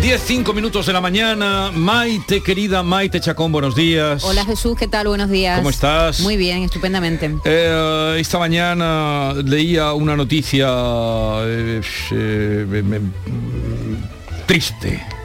10, 5 minutos de la mañana. Maite, querida Maite Chacón, buenos días. Hola Jesús, ¿qué tal? Buenos días. ¿Cómo estás? Muy bien, estupendamente. Eh, esta mañana leía una noticia eh, eh, triste.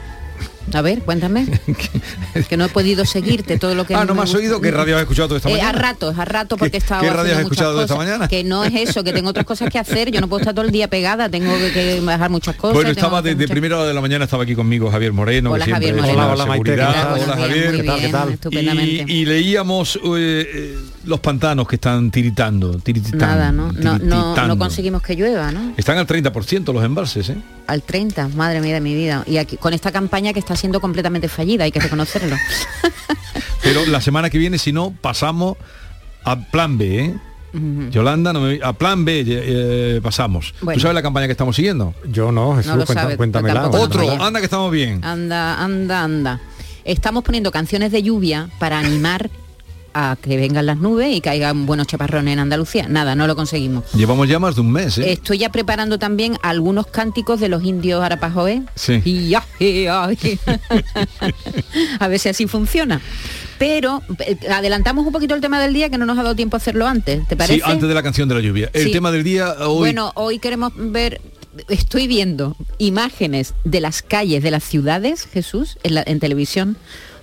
A ver, cuéntame. que no he podido seguirte todo lo que... Ah, ¿no me has gusta. oído? ¿Qué radio has escuchado toda esta Eh, mañana? a ratos, a ratos, porque ¿Qué- he estado qué radio has escuchado esta cosas. mañana? Que no es eso, que tengo otras cosas que hacer, yo no puedo estar todo el día pegada, tengo que, que bajar muchas cosas. Bueno, estaba desde muchas- primera hora de la mañana, estaba aquí conmigo Javier Moreno. Hola, que Javier Moreno. la Hola, Maite, ¿qué seguridad. tal? Hola, Muy bien, Javier. muy ¿Qué tal, qué bien, tal? estupendamente. Y, y leíamos eh, eh, los pantanos que están tiritando, tirititando, Nada, ¿no? No, no, no conseguimos que llueva, ¿no? Están al 30% los embalses, ¿eh? Al 30, madre mía de mi vida. Y aquí, con esta campaña que está siendo completamente fallida, hay que reconocerlo. Pero la semana que viene, si no, pasamos a plan B, ¿eh? Yolanda, no me- a plan B eh, pasamos. Bueno. ¿Tú sabes la campaña que estamos siguiendo? Yo no, Jesús, No lo cuenta- cuéntamela. Otro, anda que estamos bien. Anda, anda, anda. Estamos poniendo canciones de lluvia para animar a que vengan las nubes y caigan buenos chaparrones en Andalucía. Nada, no lo conseguimos. Llevamos ya más de un mes, ¿eh? Estoy ya preparando también algunos cánticos de los indios arapajoe. Sí. Y ya, y ya, y- a ver si así funciona. Pero eh, adelantamos un poquito el tema del día que no nos ha dado tiempo a hacerlo antes. ¿Te parece? Sí, antes de la canción de la lluvia. El Sí. tema del día hoy. Bueno, hoy queremos ver, estoy viendo imágenes de las calles de las ciudades, Jesús, en, la- en televisión.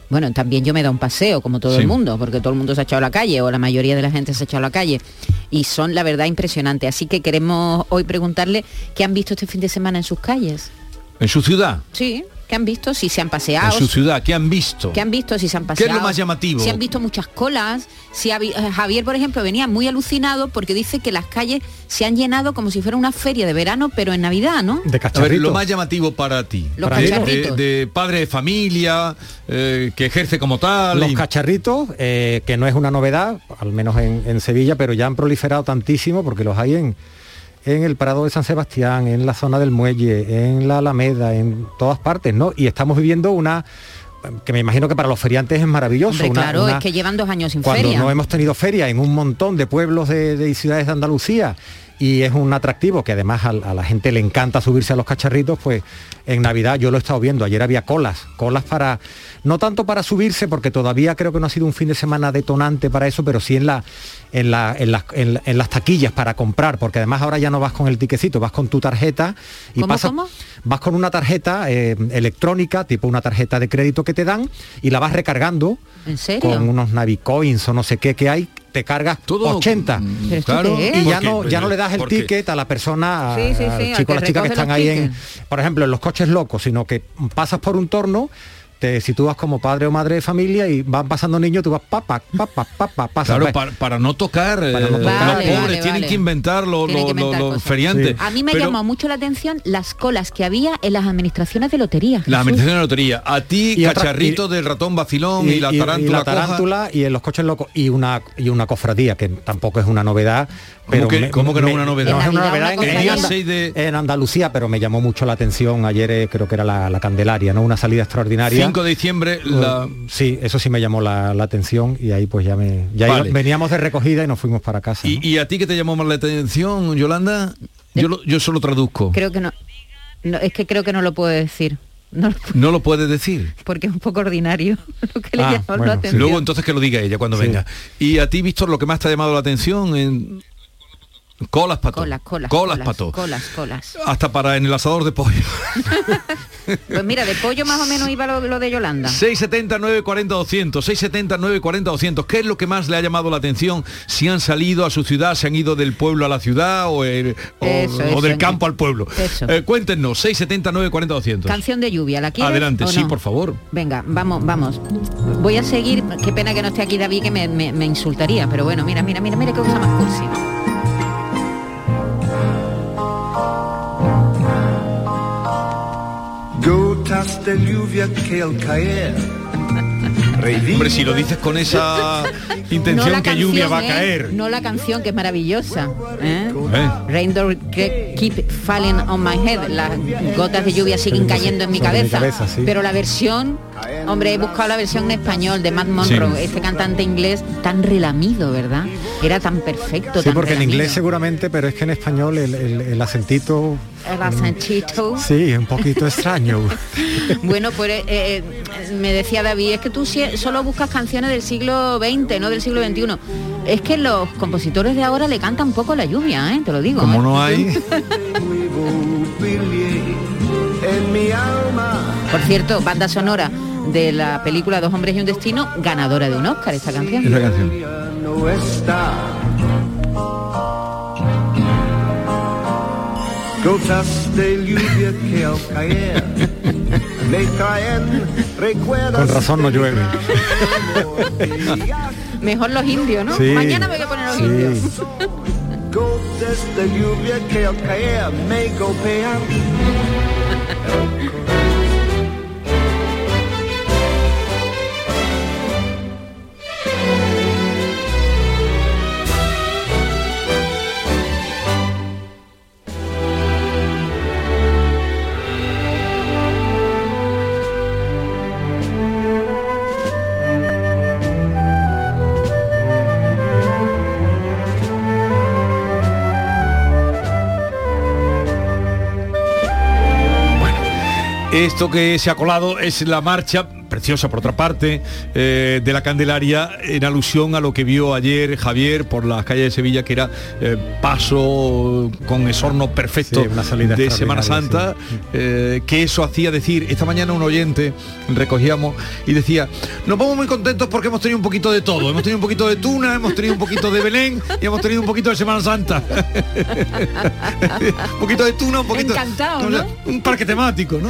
Bueno, también yo me da un paseo, como todo Sí. el mundo, porque todo el mundo se ha echado a la calle, o la mayoría de la gente se ha echado a la calle. Y son, la verdad, impresionantes. Así que queremos hoy preguntarle qué han visto este fin de semana en sus calles. en su ciudad. Sí, qué han visto, si se han En paseado, su ciudad, ¿qué han visto? ¿Qué han visto? Si se han ¿Qué paseado. es lo más llamativo? Si han visto muchas colas. Si eh, Javier, por ejemplo, venía muy alucinado porque dice que las calles se han llenado como si fuera una feria de verano, pero en Navidad, ¿no? De A ver, cacharrito. lo más llamativo para ti. Los de, cacharritos. de- de padre de familia, eh, que ejerce como tal. Los y- cacharritos, eh, que no es una novedad, al menos en, en Sevilla, pero ya han proliferado tantísimo porque los hay en, en el Prado de San Sebastián, en la zona del Muelle, en la Alameda, en todas partes, ¿no? Y estamos viviendo una que me imagino que para los feriantes es maravilloso. Hombre, una- claro, una- es que llevan dos años sin cuando feria. no hemos tenido feria en un montón de pueblos de, de ciudades de Andalucía y es un atractivo que además a, la gente le encanta subirse a los cacharritos, pues en Navidad yo lo he estado viendo, ayer había colas, colas para, no tanto para subirse, porque todavía creo que no ha sido un fin de semana detonante para eso, pero sí en, la, en, la- en las- en la- en las taquillas para comprar, porque además ahora ya no vas con el tiquecito, vas con tu tarjeta y ¿Cómo, pasas, cómo? vas con una tarjeta eh, electrónica, tipo una tarjeta de crédito que te dan y la vas recargando ¿En serio? con unos Navicoins o no sé qué que hay, te cargas Todo, 80. mm, ¿Pero esto claro, qué es? Y ya no, ya no le das el ticket a la persona, a- Sí, sí, sí, al chico o que la chica que están ahí en, por ejemplo, en los coches locos, sino que pasas por un torno, te sitúas como padre o madre de familia y van pasando niños, tú vas papa, papa, papa, pasas. Claro, para, para no tocar, eh, Para no tocar. los pobres vale, tienen vale. que inventar que los feriantes. Sí. A mí me Pero llamó mucho la atención las colas que había en las administraciones de lotería. La Jesús. administración de la lotería. A ti, Y otra- cacharrito y- del ratón vacilón y, la tarántula. la coja. tarántula y en los coches locos y una y una cofradía que tampoco es una novedad pero que- cómo que no es una novedad? no es En una Navidad novedad una en, El día en Anda- 6 de... en Andalucía pero me llamó mucho la atención ayer eh, creo que era la, la Candelaria no una salida extraordinaria 5 de diciembre, la... sí eso sí me llamó la, la atención y ahí pues ya me ya Vale. iba- veníamos de recogida y nos fuimos para casa ¿no? ¿Y, a ti que te llamó más la atención, Yolanda? Yo, lo- yo solo traduzco. Creo que no, no, Es que creo que no lo puedo decir. No lo puedo- No lo puedes decir. porque es un poco ordinario lo que le Ah, llamó bueno, la sí. atención. Luego entonces que lo diga ella cuando Sí. venga. Y a ti, Víctor, lo que más te ha llamado la atención en colas pato. Colas, colas, Colas colas, pato. colas, colas. Hasta para en el asador de pollo. Pues mira, de pollo más o menos iba lo, lo de Yolanda. 670 940 200, 670 940 200. ¿Qué es lo que más le ha llamado la atención? Si han salido a su ciudad, se han ido del pueblo a la ciudad o, eh, o- Eso, o eso, del eso. campo al pueblo. Eso. Eh, cuéntenos, 670 940 200. Canción de lluvia, ¿la quieres? Adelante, o sí, por favor. Venga, vamos, vamos. Voy a seguir. Qué pena que no esté aquí David, que me, me- me insultaría. Pero bueno, mira, mira, mira, mira qué cosa más cursi. Gotas de lluvia que al caer Hombre, si lo dices con esa intención que lluvia va a ¿eh? caer. No la canción, que es maravillosa. ¿eh? ¿Eh? Raindrop keep falling on my head. Las gotas de lluvia siguen cayendo en mi cabeza. Pero la versión, hombre, he buscado la versión en español de Matt Monroe, este cantante inglés tan relamido, ¿verdad? Era tan perfecto. Sí, porque en inglés seguramente, pero es que en español el, el acentito el acentito. Sí, un poquito extraño. bueno, pues eh, eh, me decía David, es que tú solo buscas canciones del siglo XX, no del siglo XXI. Es que los compositores de ahora le cantan poco la lluvia, ¿eh? te lo digo. Como no hay. Por cierto, banda sonora de la película Dos hombres y un destino, ganadora de un Oscar esta canción. Esta canción. Gotas de lluvia que al caer me caen recuerdos. Con razón no llueve. Mejor los indios, ¿no? Mañana me voy a poner los indios. Gotas de lluvia que al caer me golpean. Esto que se ha colado es la marcha preciosa por otra parte, eh, de la Candelaria en alusión a lo que vio ayer Javier por las calles de Sevilla, que era eh, paso con esorno perfecto de Semana Santa, eh, que eso hacía decir, esta mañana un oyente recogíamos y decía, nos vamos muy contentos porque hemos tenido un poquito de todo, hemos tenido un poquito de tuna, hemos tenido un poquito de Belén y hemos tenido un poquito de Semana Santa. un poquito de tuna, un poquito... Encantado, Un parque temático, ¿no?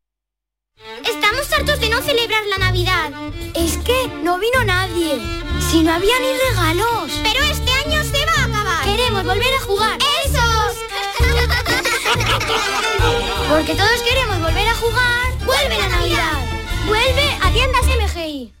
Estamos hartos de no celebrar la Navidad. Es que no vino nadie. Si no había ni regalos. Pero este año se va a acabar. Queremos volver a jugar. ¡Esos! Porque todos queremos volver a jugar. ¡Vuelve la Navidad! ¡Vuelve a tiendas MGI!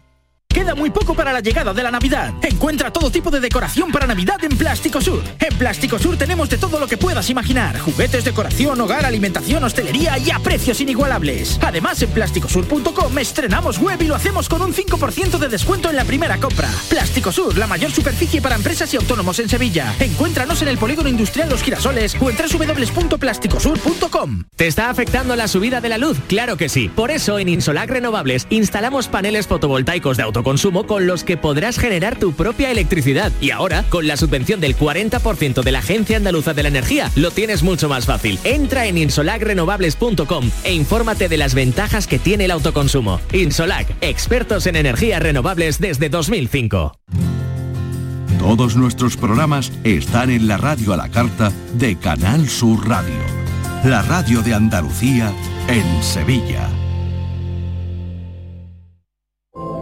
Queda muy poco para la llegada de la Navidad. Encuentra todo tipo de decoración para Navidad en Plástico Sur. En Plástico Sur tenemos de todo lo que puedas imaginar. Juguetes, decoración, hogar, alimentación, hostelería y a precios inigualables. Además, en plásticosur.com estrenamos web y lo hacemos con un 5% de descuento en la primera compra. Plástico Sur, la mayor superficie para empresas y autónomos en Sevilla. Encuéntranos en el Polígono Industrial Los Girasoles o en www.plásticosur.com. ¿Te está afectando la subida de la luz? Claro que sí. Por eso en Insolac Renovables instalamos paneles fotovoltaicos de auto consumo con los que podrás generar tu propia electricidad. Y ahora, con la subvención del 40% de la Agencia Andaluza de la Energía, lo tienes mucho más fácil. Entra en insolacrenovables.com e infórmate de las ventajas que tiene el autoconsumo. Insolac, expertos en energías renovables desde 2005. Todos nuestros programas están en la radio a la carta de Canal Sur Radio, la radio de Andalucía en Sevilla.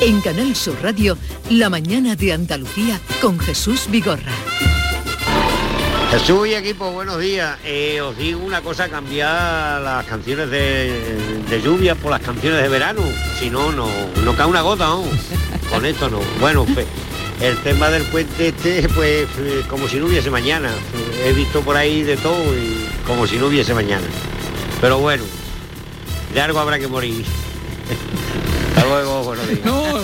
En Canal Sur Radio, La mañana de Andalucía con Jesús Vigorra. Jesús y equipo, buenos días. Eh, os digo una cosa, cambiar las canciones de, de lluvia por las canciones de verano. Si no, no, no cae una gota, ¿no? Con esto no. Bueno, pues, el tema del puente este, pues eh, como si no hubiese mañana. He visto por ahí de todo y como si no hubiese mañana. Pero bueno, de algo habrá que morir. Hasta luego, No,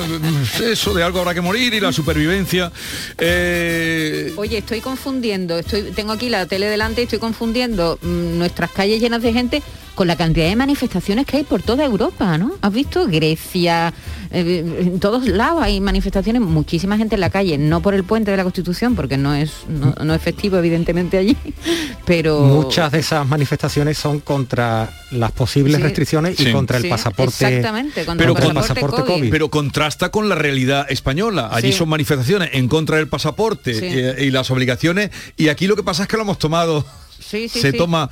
eso de algo habrá que morir y la supervivencia. Eh, Oye, estoy confundiendo, estoy, tengo aquí la tele delante y estoy confundiendo mm, nuestras calles llenas de gente con la cantidad de manifestaciones que hay por toda Europa, ¿no? ¿Has visto? Grecia, eh, en todos lados hay manifestaciones, muchísima gente en la calle, no por el puente de la Constitución, porque no es, no, no es festivo evidentemente allí, pero... Muchas de esas manifestaciones son contra las posibles Sí. restricciones y Sí. contra el Sí, pasaporte. exactamente, contra pero, el con, pasaporte COVID. Pero contrasta con la realidad española. Allí son manifestaciones en contra del pasaporte eh, y, las obligaciones. Y aquí lo que pasa es que lo hemos tomado. Sí, sí, se sí. toma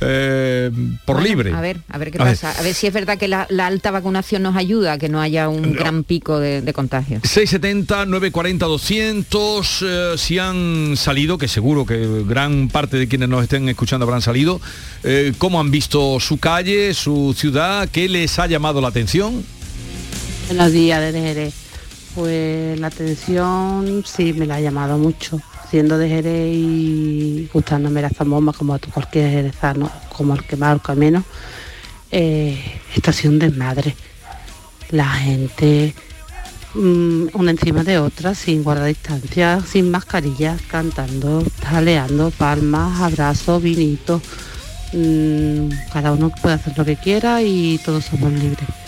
eh, por Bueno, libre. A ver, a ver qué A ver. pasa. A ver si es verdad que la, la alta vacunación nos ayuda a que no haya un gran pico de, de contagio. 670, 940, 200, eh, si han salido, que seguro que gran parte de quienes nos estén escuchando habrán salido, eh, ¿cómo han visto su calle, su ciudad? ¿Qué les ha llamado la atención? Buenos días desde Jerez. Pues la atención sí me la ha llamado mucho. Siendo de Jerez y gustándome las zambombas como a cualquier jerezano, como el que más o menos, eh, esto ha sido. La gente mm, una encima de otra, sin guardar distancia, sin mascarillas, cantando, jaleando, palmas, abrazos, vinitos. Mm, cada uno puede hacer lo que quiera y todos somos libres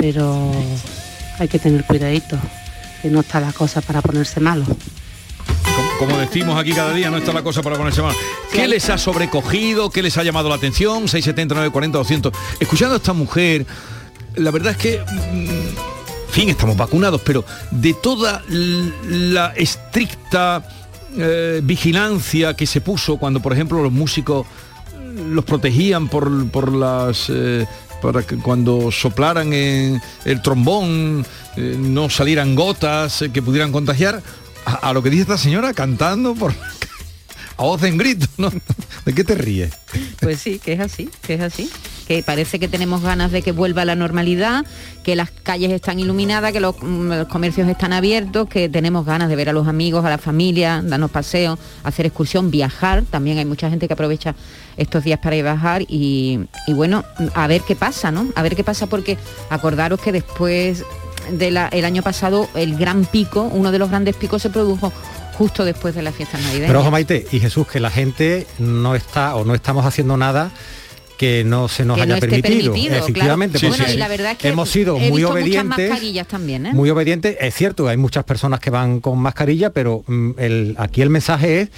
pero hay que tener cuidadito, que no está la cosa para ponerse malo. Como, como decimos aquí cada día, no está la cosa para ponerse mal. ¿Qué les ha sobrecogido? ¿Qué les ha llamado la atención? 670, 940, 200. Escuchando a esta mujer, la verdad es que... mm, en fin, estamos vacunados, pero de toda la estricta eh, vigilancia que se puso cuando, por ejemplo, los músicos los protegían por, por las eh, para que cuando soplaran el trombón eh, no salieran gotas eh, que pudieran contagiar a, a lo que dice esta señora cantando por a voz en grito ¿no? ¿de qué te ríes? Pues sí, que es así, que es así. Que parece que tenemos ganas de que vuelva la normalidad, que las calles están iluminadas, que los, mm, los comercios están abiertos, que tenemos ganas de ver a los amigos, a la familia, darnos paseos, hacer excursión, viajar. También hay mucha gente que aprovecha estos días para ir a viajar y, y bueno, a ver qué pasa, ¿no? A ver qué pasa porque acordaros que después del año pasado el gran pico, uno de los grandes picos se produjo justo después de las fiestas navideñas. Pero ojo Maite y Jesús, que la gente no está o no estamos haciendo nada que no se nos Que haya permitido. permitido, Efectivamente, claro. Bueno, y la verdad es que hemos sido he muy obedientes. también, ¿eh? Muy obedientes, es cierto, hay muchas personas que van con mascarilla, pero mm, el- aquí el mensaje es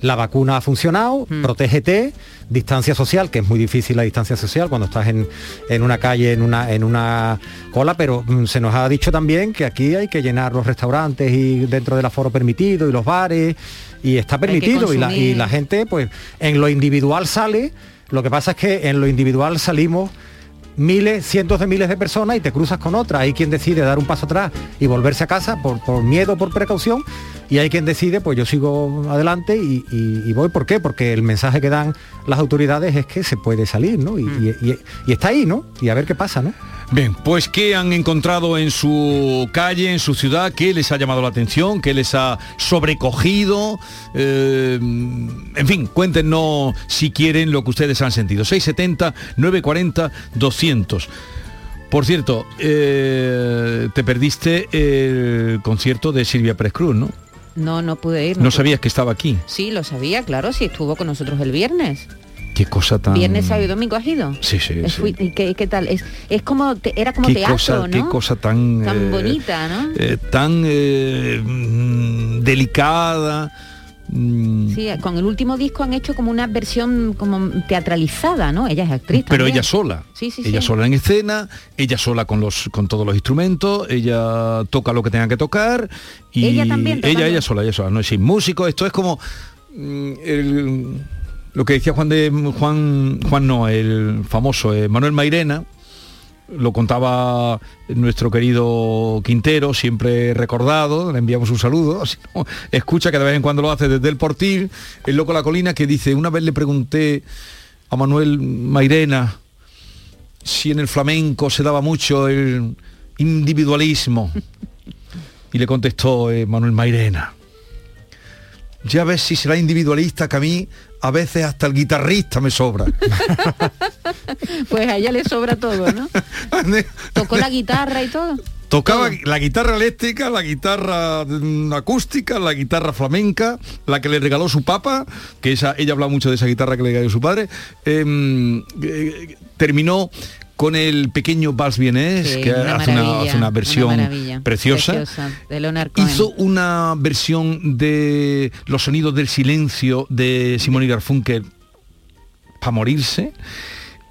la vacuna ha funcionado, Mm. protégete, distancia social, que es muy difícil la distancia social cuando estás en, en una calle, en una, en una cola, pero mm, se nos ha dicho también que aquí hay que llenar los restaurantes y dentro del aforo permitido y los bares, y está permitido, y la, y la gente, pues en lo individual sale, lo que pasa es que en lo individual salimos miles, cientos de miles de personas y te cruzas con otra. Hay quien decide dar un paso atrás y volverse a casa por, por miedo, por precaución, y hay quien decide, pues yo sigo adelante y, y- y voy. ¿Por qué? Porque el mensaje que dan las autoridades es que se puede salir, ¿no? Y, y está ahí, ¿no? Y a ver qué pasa, ¿no? Bien, pues ¿qué han encontrado en su calle, en su ciudad? ¿Qué les ha llamado la atención? ¿Qué les ha sobrecogido? Eh, en fin, cuéntenos si quieren lo que ustedes han sentido. 670, 940, 200. Por cierto, eh, te perdiste el concierto de Silvia Pérez Cruz, ¿no? No, no pude ir. No pude. sabías que estaba aquí. Sí, lo sabía, claro, sí, estuvo con nosotros el viernes. Qué cosa tan... Viernes, sábado y domingo has ido. Sí, sí, Es- sí. ¿y qué, qué tal? Es, es como, te- era como qué teatro, cosa, ¿no? qué cosa tan... Tan eh, bonita, ¿no? eh, tan eh, mm, delicada. mm, Sí, con el último disco han hecho como una versión como teatralizada, ¿no? Ella es actriz. pero también. ella sola. Sí, sí, ella sí. sola en escena, ella sola con los con todos los instrumentos, ella toca lo que tenga que tocar y Ella también ella ella sola, ella sola, no es sin músico, esto es como mm, el- lo que decía Juan de Juan Juan no, el famoso eh, Manuel Mairena lo contaba nuestro querido Quintero, siempre recordado, le enviamos un saludo, escucha que de vez en cuando lo hace desde el portil, el loco la colina, que dice, una vez le pregunté a Manuel Mairena si en el flamenco se daba mucho el individualismo. Y le contestó eh, Manuel Mairena, ya ves si será individualista que a mí a veces hasta el guitarrista me sobra. Pues a ella le sobra todo, ¿no? Tocó la guitarra y todo. Tocaba la guitarra eléctrica, la guitarra mm, acústica, la guitarra flamenca, la que le regaló su papa, que esa, ella habla mucho de esa guitarra que le regaló su padre. em, eh, terminó con el pequeño Vals Vienés, Sí, que una hace una, maravilla, hace una versión preciosa. preciosa, de Leonard Cohen. Hizo una versión de Los sonidos del silencio de Simón y Garfunkel para morirse.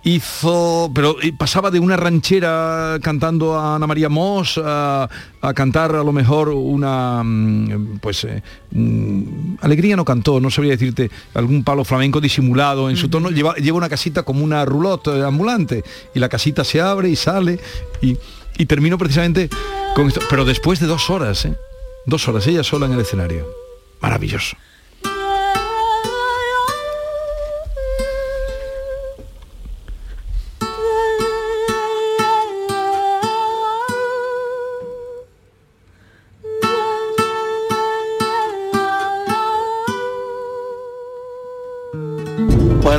Hizo, pero eh, pasaba de una ranchera cantando a Ana María Moss a, a cantar a lo mejor una, mm, pues, eh, mm, alegría no cantó, no sabría decirte, algún palo flamenco disimulado en su tono. Lleva, lleva una casita como una roulotte eh, ambulante y la casita se abre y sale y, y terminó precisamente con esto, pero después de dos horas, ¿eh? dos horas, ella sola en el escenario. Maravilloso.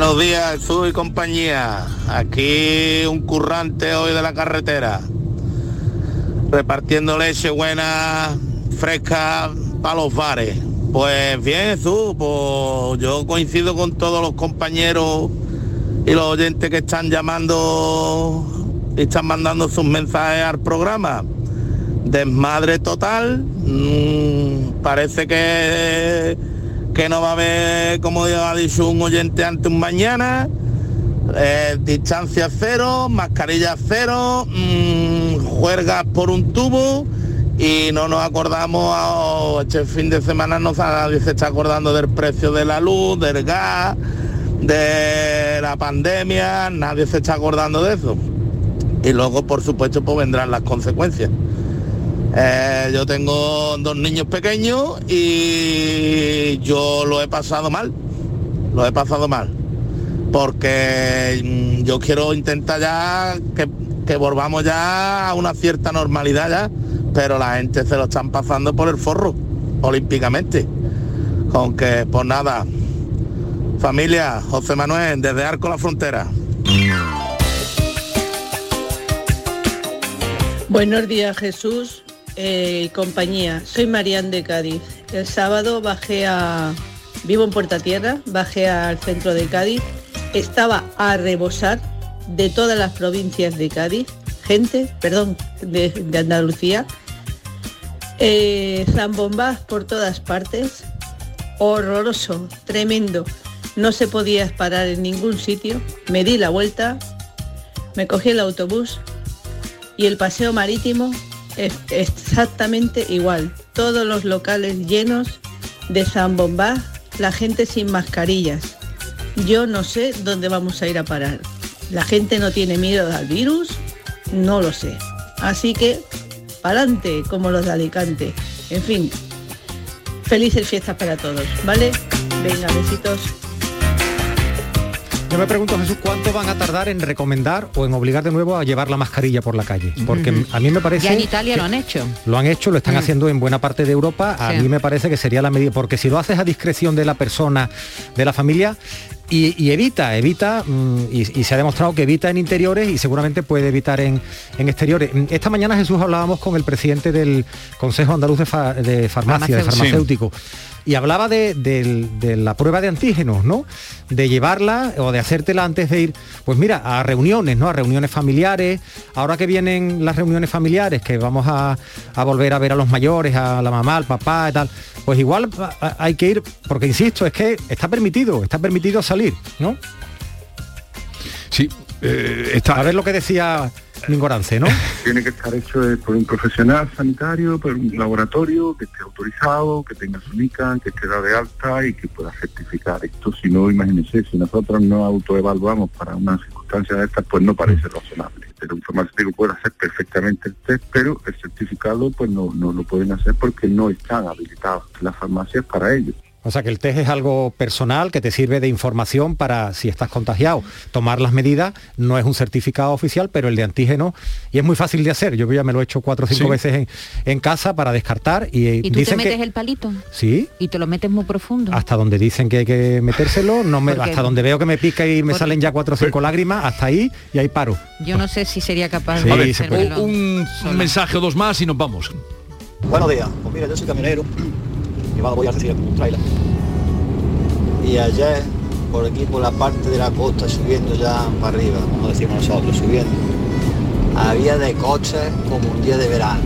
Buenos días, Jesús y compañía. Aquí un currante hoy de la carretera. Repartiendo leche buena, fresca para los bares. Pues bien, Jesús, pues yo coincido con todos los compañeros y los oyentes que están llamando y están mandando sus mensajes al programa. Desmadre total. mm, parece que que no va a haber, como ha dicho un oyente antes, un mañana. Eh, distancia cero, mascarilla cero, mm, juergas por un tubo y no nos acordamos, a- este fin de semana no nadie se está acordando del precio de la luz, del gas, de la pandemia, nadie se está acordando de eso. Y luego, por supuesto, pues vendrán las consecuencias. Eh, yo tengo dos niños pequeños y yo lo he pasado mal, lo he pasado mal, porque mm, yo quiero intentar ya que, que volvamos ya a una cierta normalidad ya, pero la gente se lo están pasando por el forro, olímpicamente. Aunque, pues nada, familia, José Manuel, desde Arco la Frontera. Buenos días Jesús eh, compañía. Soy Marian de Cádiz. El sábado bajé a... Vivo en Puerta Tierra, bajé al centro de Cádiz estaba a rebosar de todas las provincias de Cádiz, gente, perdón, de, Andalucía, eh, zambombas por todas partes, horroroso, tremendo. No se podía parar en ningún sitio. Me di la vuelta, me cogí el autobús y el paseo marítimo exactamente igual. Todos los locales llenos de zambombas, la gente sin mascarillas. Yo no sé dónde vamos a ir a parar. La gente no tiene miedo al virus, no lo sé. Así que, pa'lante, como los de Alicante. En fin, felices fiestas para todos, ¿vale? Venga, besitos. Yo me pregunto, Jesús, ¿cuánto van a tardar en recomendar o en obligar de nuevo a llevar la mascarilla por la calle? Porque a mí me parece... Ya en Italia lo han hecho. Lo han hecho, lo están Mm. haciendo en buena parte de Europa. A Sí. mí me parece que sería la medida, porque si lo haces a discreción de la persona, de la familia, y, y evita, evita, mm, y, y se ha demostrado que evita en interiores y seguramente puede evitar en, en exteriores. Mm, Esta mañana Jesús hablábamos con el presidente del Consejo Andaluz de, Fa- de Farmacia, de Farmacéutico. farmacéutico. Y hablaba de, de la prueba de antígenos, ¿no? De llevarla o de hacértela antes de ir, pues mira, a reuniones, ¿no? A reuniones familiares. Ahora que vienen las reuniones familiares, que vamos a, a volver a ver a los mayores, a la mamá, al papá y tal, pues igual hay que ir, porque insisto, es que está permitido, está permitido salir, ¿no? Sí, eh, está... A ver lo que decía Mingorance, ¿no? Tiene que estar hecho eh, por un profesional sanitario, por un laboratorio que esté autorizado, que tenga su NICA, que esté dado de alta y que pueda certificar esto. Si no, imagínense, si nosotros no autoevaluamos para una circunstancia de estas, pues no parece razonable. Pero un farmacéutico puede hacer perfectamente el test, pero el certificado pues no, no lo pueden hacer porque no están habilitados las farmacias para ello. O sea que el test es algo personal que te sirve de información para si estás contagiado, tomar las medidas, no es un certificado oficial, pero el de antígeno, y es muy fácil de hacer. Yo ya me lo he hecho cuatro o cinco Sí. veces en, en casa para descartar y, eh, ¿Y tú te metes que el palito? sí, Y te lo metes muy profundo. hasta donde dicen que hay que metérselo, no me, hasta donde veo que me pica y me salen ya cuatro o cinco lágrimas, hasta ahí y ahí paro. Yo no sé si sería capaz Sí, de se un, un mensaje o dos más y nos vamos. Buenos días, pues mira, yo soy camionero y va- a un trailer. Y ayer, por aquí, por la parte de la costa, subiendo ya para arriba, como decimos nosotros, subiendo, había de coches como un día de verano.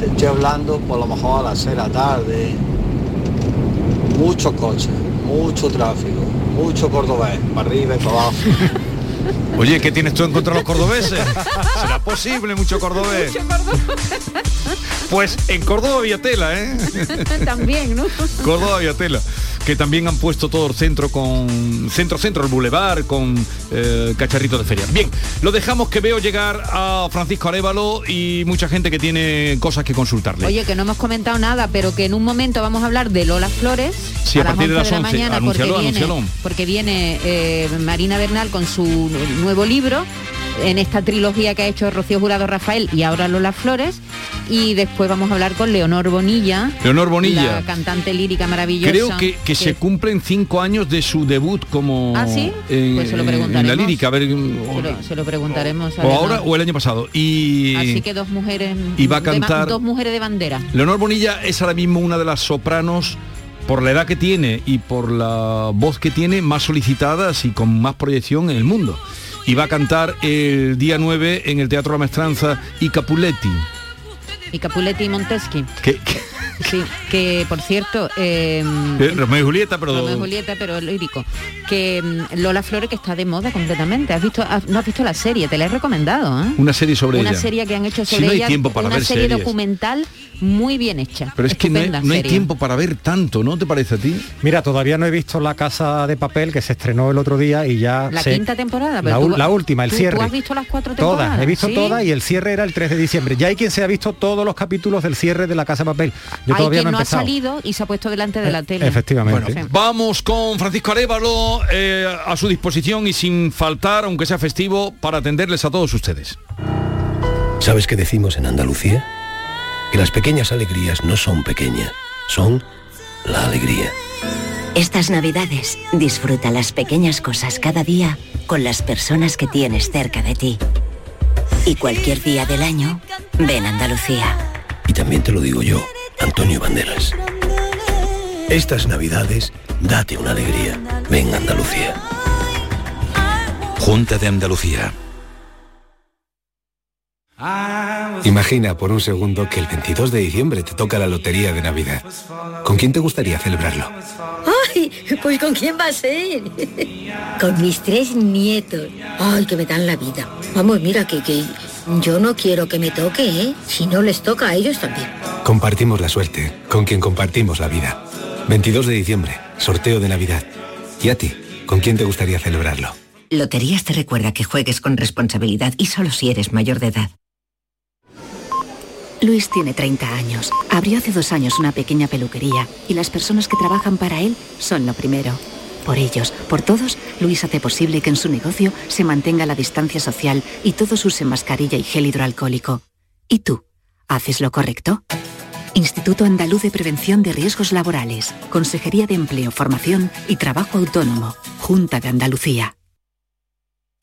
Te estoy hablando por lo mejor a las 6 de la tarde. Muchos coches, mucho tráfico, mucho cordobés, para arriba y para abajo. Oye, ¿qué tienes tú en contra de los cordobeses? ¿Será posible mucho cordobés? Pues en Córdoba había tela, ¿eh? También, ¿no? Córdoba había tela. Que también han puesto todo el centro con centro centro el bulevar con eh, cacharrito de feria. Bien, lo dejamos que veo llegar a Francisco Arevalo y mucha gente que tiene cosas que consultarle. Oye, que no hemos comentado nada, pero que en un momento vamos a hablar de Lola Flores. Sí, a partir de las 11 11. mañana, Anúncialo, porque viene, anúncialo. porque viene eh, Marina Bernal con su nuevo libro en esta trilogía que ha hecho Rocío Jurado Rafael y ahora Lola Flores. Y después vamos a hablar con Leonor Bonilla. Leonor Bonilla. La cantante lírica maravillosa. Creo que, que se cumplen cinco años de su debut como ¿Ah, sí? en, Pues se lo en la preguntaremos. lírica, a ver, Se lo, se lo preguntaremos o ahora o el año pasado. Y Así que dos mujeres y va a de cantar- dos mujeres de bandera. Leonor Bonilla es ahora mismo una de las sopranos por la edad que tiene y por la voz que tiene más solicitadas y con más proyección en el mundo. Y va a cantar el día 9 en el Teatro La Maestranza y Capuletti. Y Capuletti y Monteschi. Sí, que por cierto, eh, eh, Romeo y Julieta, pero... Romeo y Julieta, pero lírico. Que mm, Lola Flores que está de moda completamente. ¿Has visto, has- no has visto la serie? Te la he recomendado, ¿eh? Una serie sobre una ella. serie que han hecho Si sobre no hay ella, tiempo para una ver serie series. documental muy bien hecha. Pero es que no hay, no hay tiempo para ver tanto, ¿no te parece a ti? Mira, todavía no he visto La Casa de Papel que se estrenó el otro día y ya La sé- quinta temporada. pero La, tú- u- la última, el tú- cierre. ¿Tú has visto las cuatro temporadas? Todas, he visto ¿Sí? todas y el cierre era el 3 de diciembre. Ya hay quien se ha visto todos los capítulos del cierre de La Casa de Papel. Yo Hay todavía quien no ha salido y se ha puesto delante de la tele. efectivamente. Sí. Vamos con Francisco Arevalo eh, a su disposición y sin faltar, aunque sea festivo, para atenderles a todos ustedes. ¿Sabes qué decimos en Andalucía? Que las pequeñas alegrías no son pequeñas, son la alegría. Estas navidades disfruta las pequeñas cosas cada día con las personas que tienes cerca de ti. Y cualquier día del año, ven Andalucía. Y también te lo digo yo, Antonio Banderas. Estas navidades, date una alegría. Ven Andalucía. Junta de Andalucía. Imagina por un segundo que el 22 de diciembre te toca la lotería de Navidad. ¿Con quién te gustaría celebrarlo? ¡Ay! Pues ¿con quién va a ser? Con mis tres nietos. ¡Ay, que me dan la vida! Vamos, mira, que, que yo no quiero que me toque, ¿eh? Si no les toca a ellos también. Compartimos la suerte, con quien compartimos la vida. 22 de diciembre, sorteo de Navidad. ¿Y a ti? ¿Con quién te gustaría celebrarlo? Loterías te recuerda que juegues con responsabilidad y solo si eres mayor de edad. Luis tiene 30 años. Abrió hace dos años una pequeña peluquería y las personas que trabajan para él son lo primero. Por ellos, por todos, Luis hace posible que en su negocio se mantenga la distancia social y todos usen mascarilla y gel hidroalcohólico. ¿Y tú? ¿Haces lo correcto? Instituto Andaluz de Prevención de Riesgos Laborales, Consejería de Empleo, Formación y Trabajo Autónomo, Junta de Andalucía.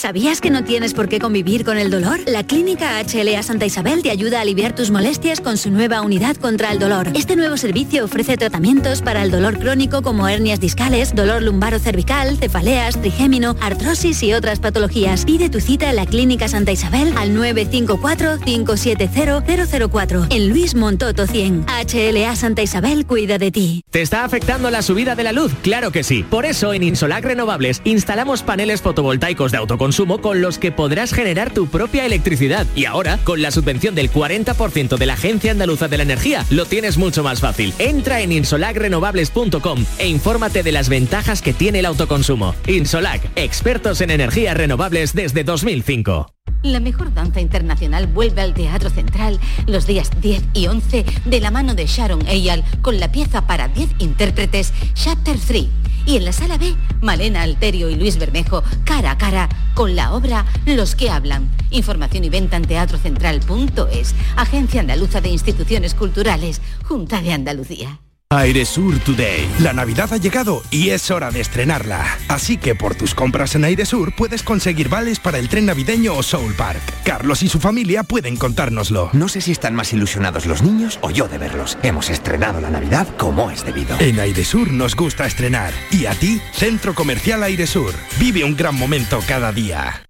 ¿Sabías que no tienes por qué convivir con el dolor? La Clínica HLA Santa Isabel te ayuda a aliviar tus molestias con su nueva unidad contra el dolor. Este nuevo servicio ofrece tratamientos para el dolor crónico como hernias discales, dolor lumbaro cervical, cefaleas, trigémino, artrosis y otras patologías. Pide tu cita en la Clínica Santa Isabel al 954-570-004 en Luis Montoto 100. HLA Santa Isabel cuida de ti. ¿Te está afectando la subida de la luz? Claro que sí. Por eso en Insolac Renovables instalamos paneles fotovoltaicos de autoconsumo con los que podrás generar tu propia electricidad. Y ahora, con la subvención del 40% de la Agencia Andaluza de la Energía, lo tienes mucho más fácil. Entra en insolacrenovables.com e infórmate de las ventajas que tiene el autoconsumo. Insolac, expertos en energías renovables desde 2005. La mejor danza internacional vuelve al Teatro Central los días 10 y 11 de la mano de Sharon Eyal con la pieza para 10 intérpretes Chapter 3. Y en la sala B, Malena Alterio y Luis Bermejo cara a cara con la obra Los que hablan. Información y venta en teatrocentral.es. Agencia Andaluza de Instituciones Culturales, Junta de Andalucía. Airesur Today. La Navidad ha llegado y es hora de estrenarla. Así que por tus compras en Airesur puedes conseguir vales para el tren navideño o Soul Park. Carlos y su familia pueden contárnoslo. No sé si están más ilusionados los niños o yo de verlos. Hemos estrenado la Navidad como es debido. En Airesur nos gusta estrenar. Y a ti, Centro Comercial Airesur. Vive un gran momento cada día.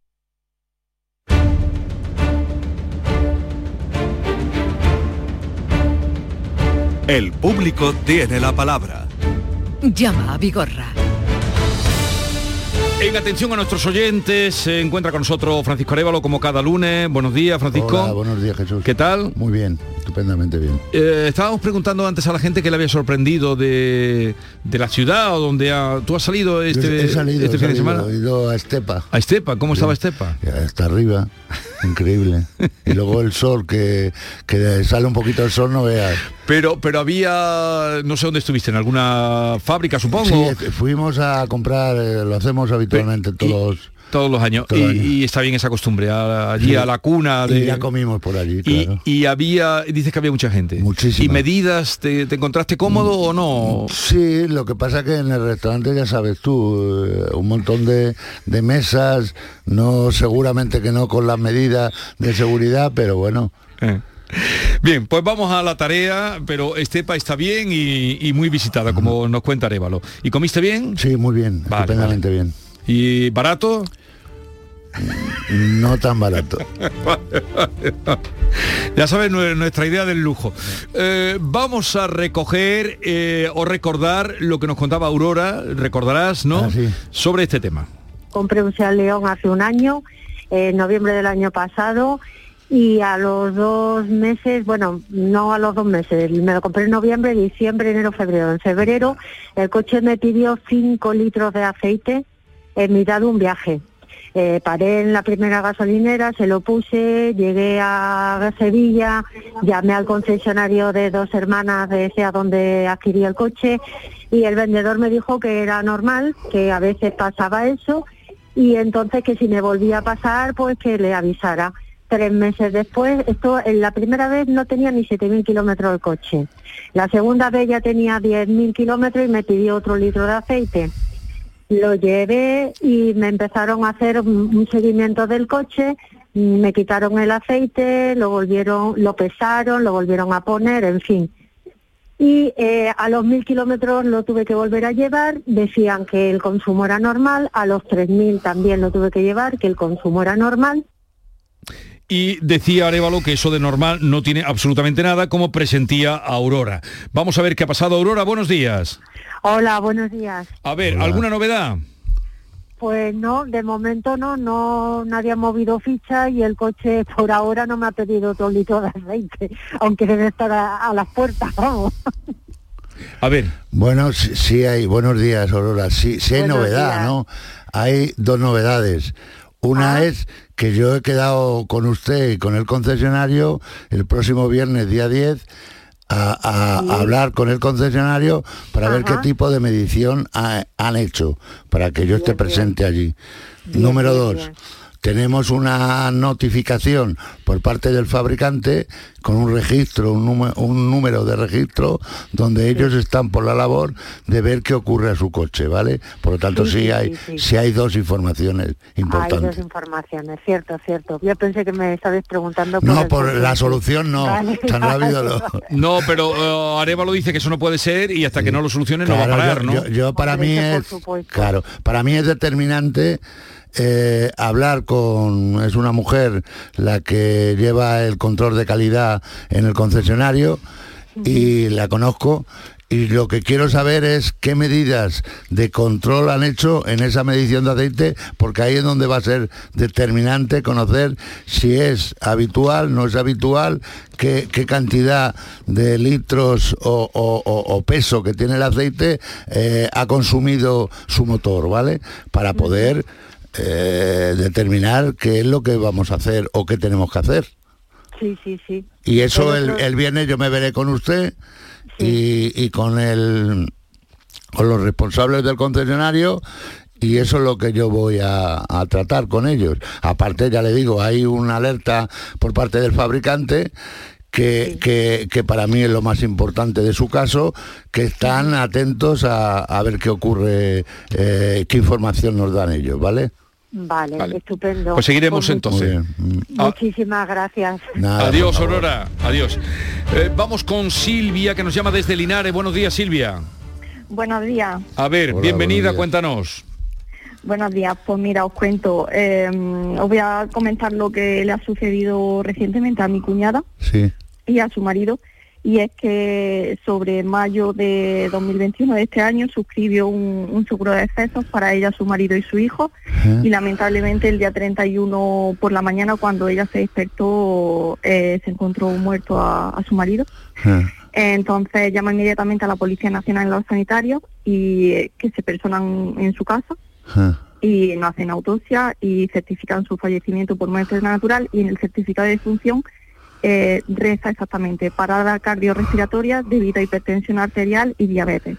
El público tiene la palabra. Llama a Vigorra. En atención a nuestros oyentes, se encuentra con nosotros Francisco Arevalo como cada lunes. Buenos días, Francisco. Hola, buenos días, Jesús. ¿Qué tal? Muy bien, estupendamente bien. Eh, estábamos preguntando antes a la gente que le había sorprendido de, de la ciudad o donde ha- tú has salido este, he salido, este he fin de salido, semana. he ido a Estepa. A Estepa, ¿cómo estaba Estepa? Hasta arriba, increíble. Y luego el sol, que, que sale un poquito el sol, no veas. Pero, pero había, no sé dónde estuviste, en alguna fábrica, supongo. Sí, fuimos a comprar, eh, lo hacemos habitualmente todos. Todos los años. Y, está bien esa costumbre, a- allí Sí. a la cuna de... Y ya comimos por allí, Y, claro. y había, dices que había mucha gente. Muchísima. ¿Y medidas, te, te encontraste cómodo o no? Sí, lo que pasa que en el restaurante ya sabes tú, eh, un montón de, de mesas, no seguramente que no con las medidas de seguridad, pero bueno. Eh. Bien, pues vamos a la tarea, pero Estepa está bien y, y muy visitada, como nos cuenta Arevalo. ¿Y comiste bien? Sí, muy bien, Vale, estupendamente bien. ¿Y barato? No tan barato. ya sabes nue- nuestra idea del lujo. Eh, vamos a recoger eh, o recordar lo que nos contaba Aurora, recordarás, ¿no? Sobre este tema. compré un Seat León hace un año, en noviembre del año pasado, y a los dos meses, bueno, no a los dos meses, me lo compré en noviembre, diciembre, enero, febrero. En febrero el coche me pidió 5 litros de aceite en mitad de un viaje. Eh, paré en la primera gasolinera, se lo puse, llegué a Sevilla, llamé al concesionario de dos hermanas de ese a donde adquirí el coche y el vendedor me dijo que era normal, que a veces pasaba eso y entonces que si me volvía a pasar, pues que le avisara. Tres meses después, esto en la primera vez no tenía ni 7.000 kilómetros el coche. La segunda vez ya tenía 10.000 kilómetros y me pidió otro litro de aceite. Lo llevé y me empezaron a hacer un, seguimiento del coche, me quitaron el aceite, lo volvieron, lo pesaron, lo volvieron a poner, en fin. Y eh, a los mil kilómetros lo tuve que volver a llevar, decían que el consumo era normal, a los 3.000 también lo tuve que llevar, que el consumo era normal. Y decía Arevalo que eso de normal no tiene absolutamente nada, como presentía Aurora. Vamos a ver qué ha pasado. Aurora, buenos días. Hola, buenos días. A ver, ¿alguna novedad? Pues no, de momento no, no nadie ha movido ficha y el coche por ahora no me ha pedido otro litro de aceite, aunque debe estar a, a las puertas, vamos. A ver. Bueno, sí, sí hay, buenos días, Aurora. Sí, sí hay Buenos novedad, días. ¿no? Hay dos novedades. Una es que yo he quedado con usted y con el concesionario el próximo viernes, día 10, a, hablar con el concesionario para ver qué tipo de medición ha- han hecho, para que yo esté presente allí. Número dos. Tenemos una notificación por parte del fabricante con un registro, un, número, un número de registro donde ellos están por la labor de ver qué ocurre a su coche, ¿vale? Por lo tanto, Sí, sí, sí, hay, sí, sí. sí hay dos informaciones Hay importantes. dos informaciones, cierto, cierto. Yo pensé que me estabais preguntando por No, el por la solución no, Vale, tan vale, rápido no. pero eh, Arevalo dice que eso no puede ser y hasta que no lo solucione no va a Claro, parar, yo, ¿no? yo- yo para Hombre, mí es supuesto. claro, para mí es determinante eh, hablar con es una mujer la que lleva el control de calidad en el concesionario y la conozco. Y lo que quiero saber es qué medidas de control han hecho en esa medición de aceite, porque ahí es donde va a ser determinante conocer si es habitual, no es habitual, qué, qué cantidad de litros o, o- o- o peso que tiene el aceite eh, ha consumido su motor, ¿vale? Para poder eh, determinar qué es lo que vamos a hacer o qué tenemos que hacer. Sí, sí, sí. Y eso el, viernes yo me veré con usted y, y con el con los responsables del concesionario y eso es lo que yo voy a, a tratar con ellos. Aparte, ya le digo, hay una alerta por parte del fabricante que, que- que para mí es lo más importante de su caso, que están atentos a, a ver qué ocurre, eh, qué información nos dan ellos, ¿vale? Vale, Vale. estupendo. Pues seguiremos Pues entonces. Ah. Muchísimas gracias. Nada, Adiós. Aurora. Adiós. Eh, vamos con Silvia, que nos llama desde Linares. Buenos días, Silvia. Buenos días. A ver, Hola, bienvenida, días. cuéntanos. Buenos días. Pues mira, os cuento. eh, os voy a comentar lo que le ha sucedido recientemente a mi cuñada Sí. Y a su marido. Y es que sobre mayo de 2021 de este año suscribió un, un seguro de excesos para ella, su marido y su hijo. Y lamentablemente el día 31 por la mañana, cuando ella se despertó, eh, se encontró muerto a, a su marido. Entonces llama inmediatamente a la Policía Nacional y los sanitarios y eh, que se personan en su casa y no hacen autopsia y certifican su fallecimiento por muerte natural y en el certificado de defunción eh, reza exactamente parada cardiorrespiratoria debido a hipertensión arterial y diabetes.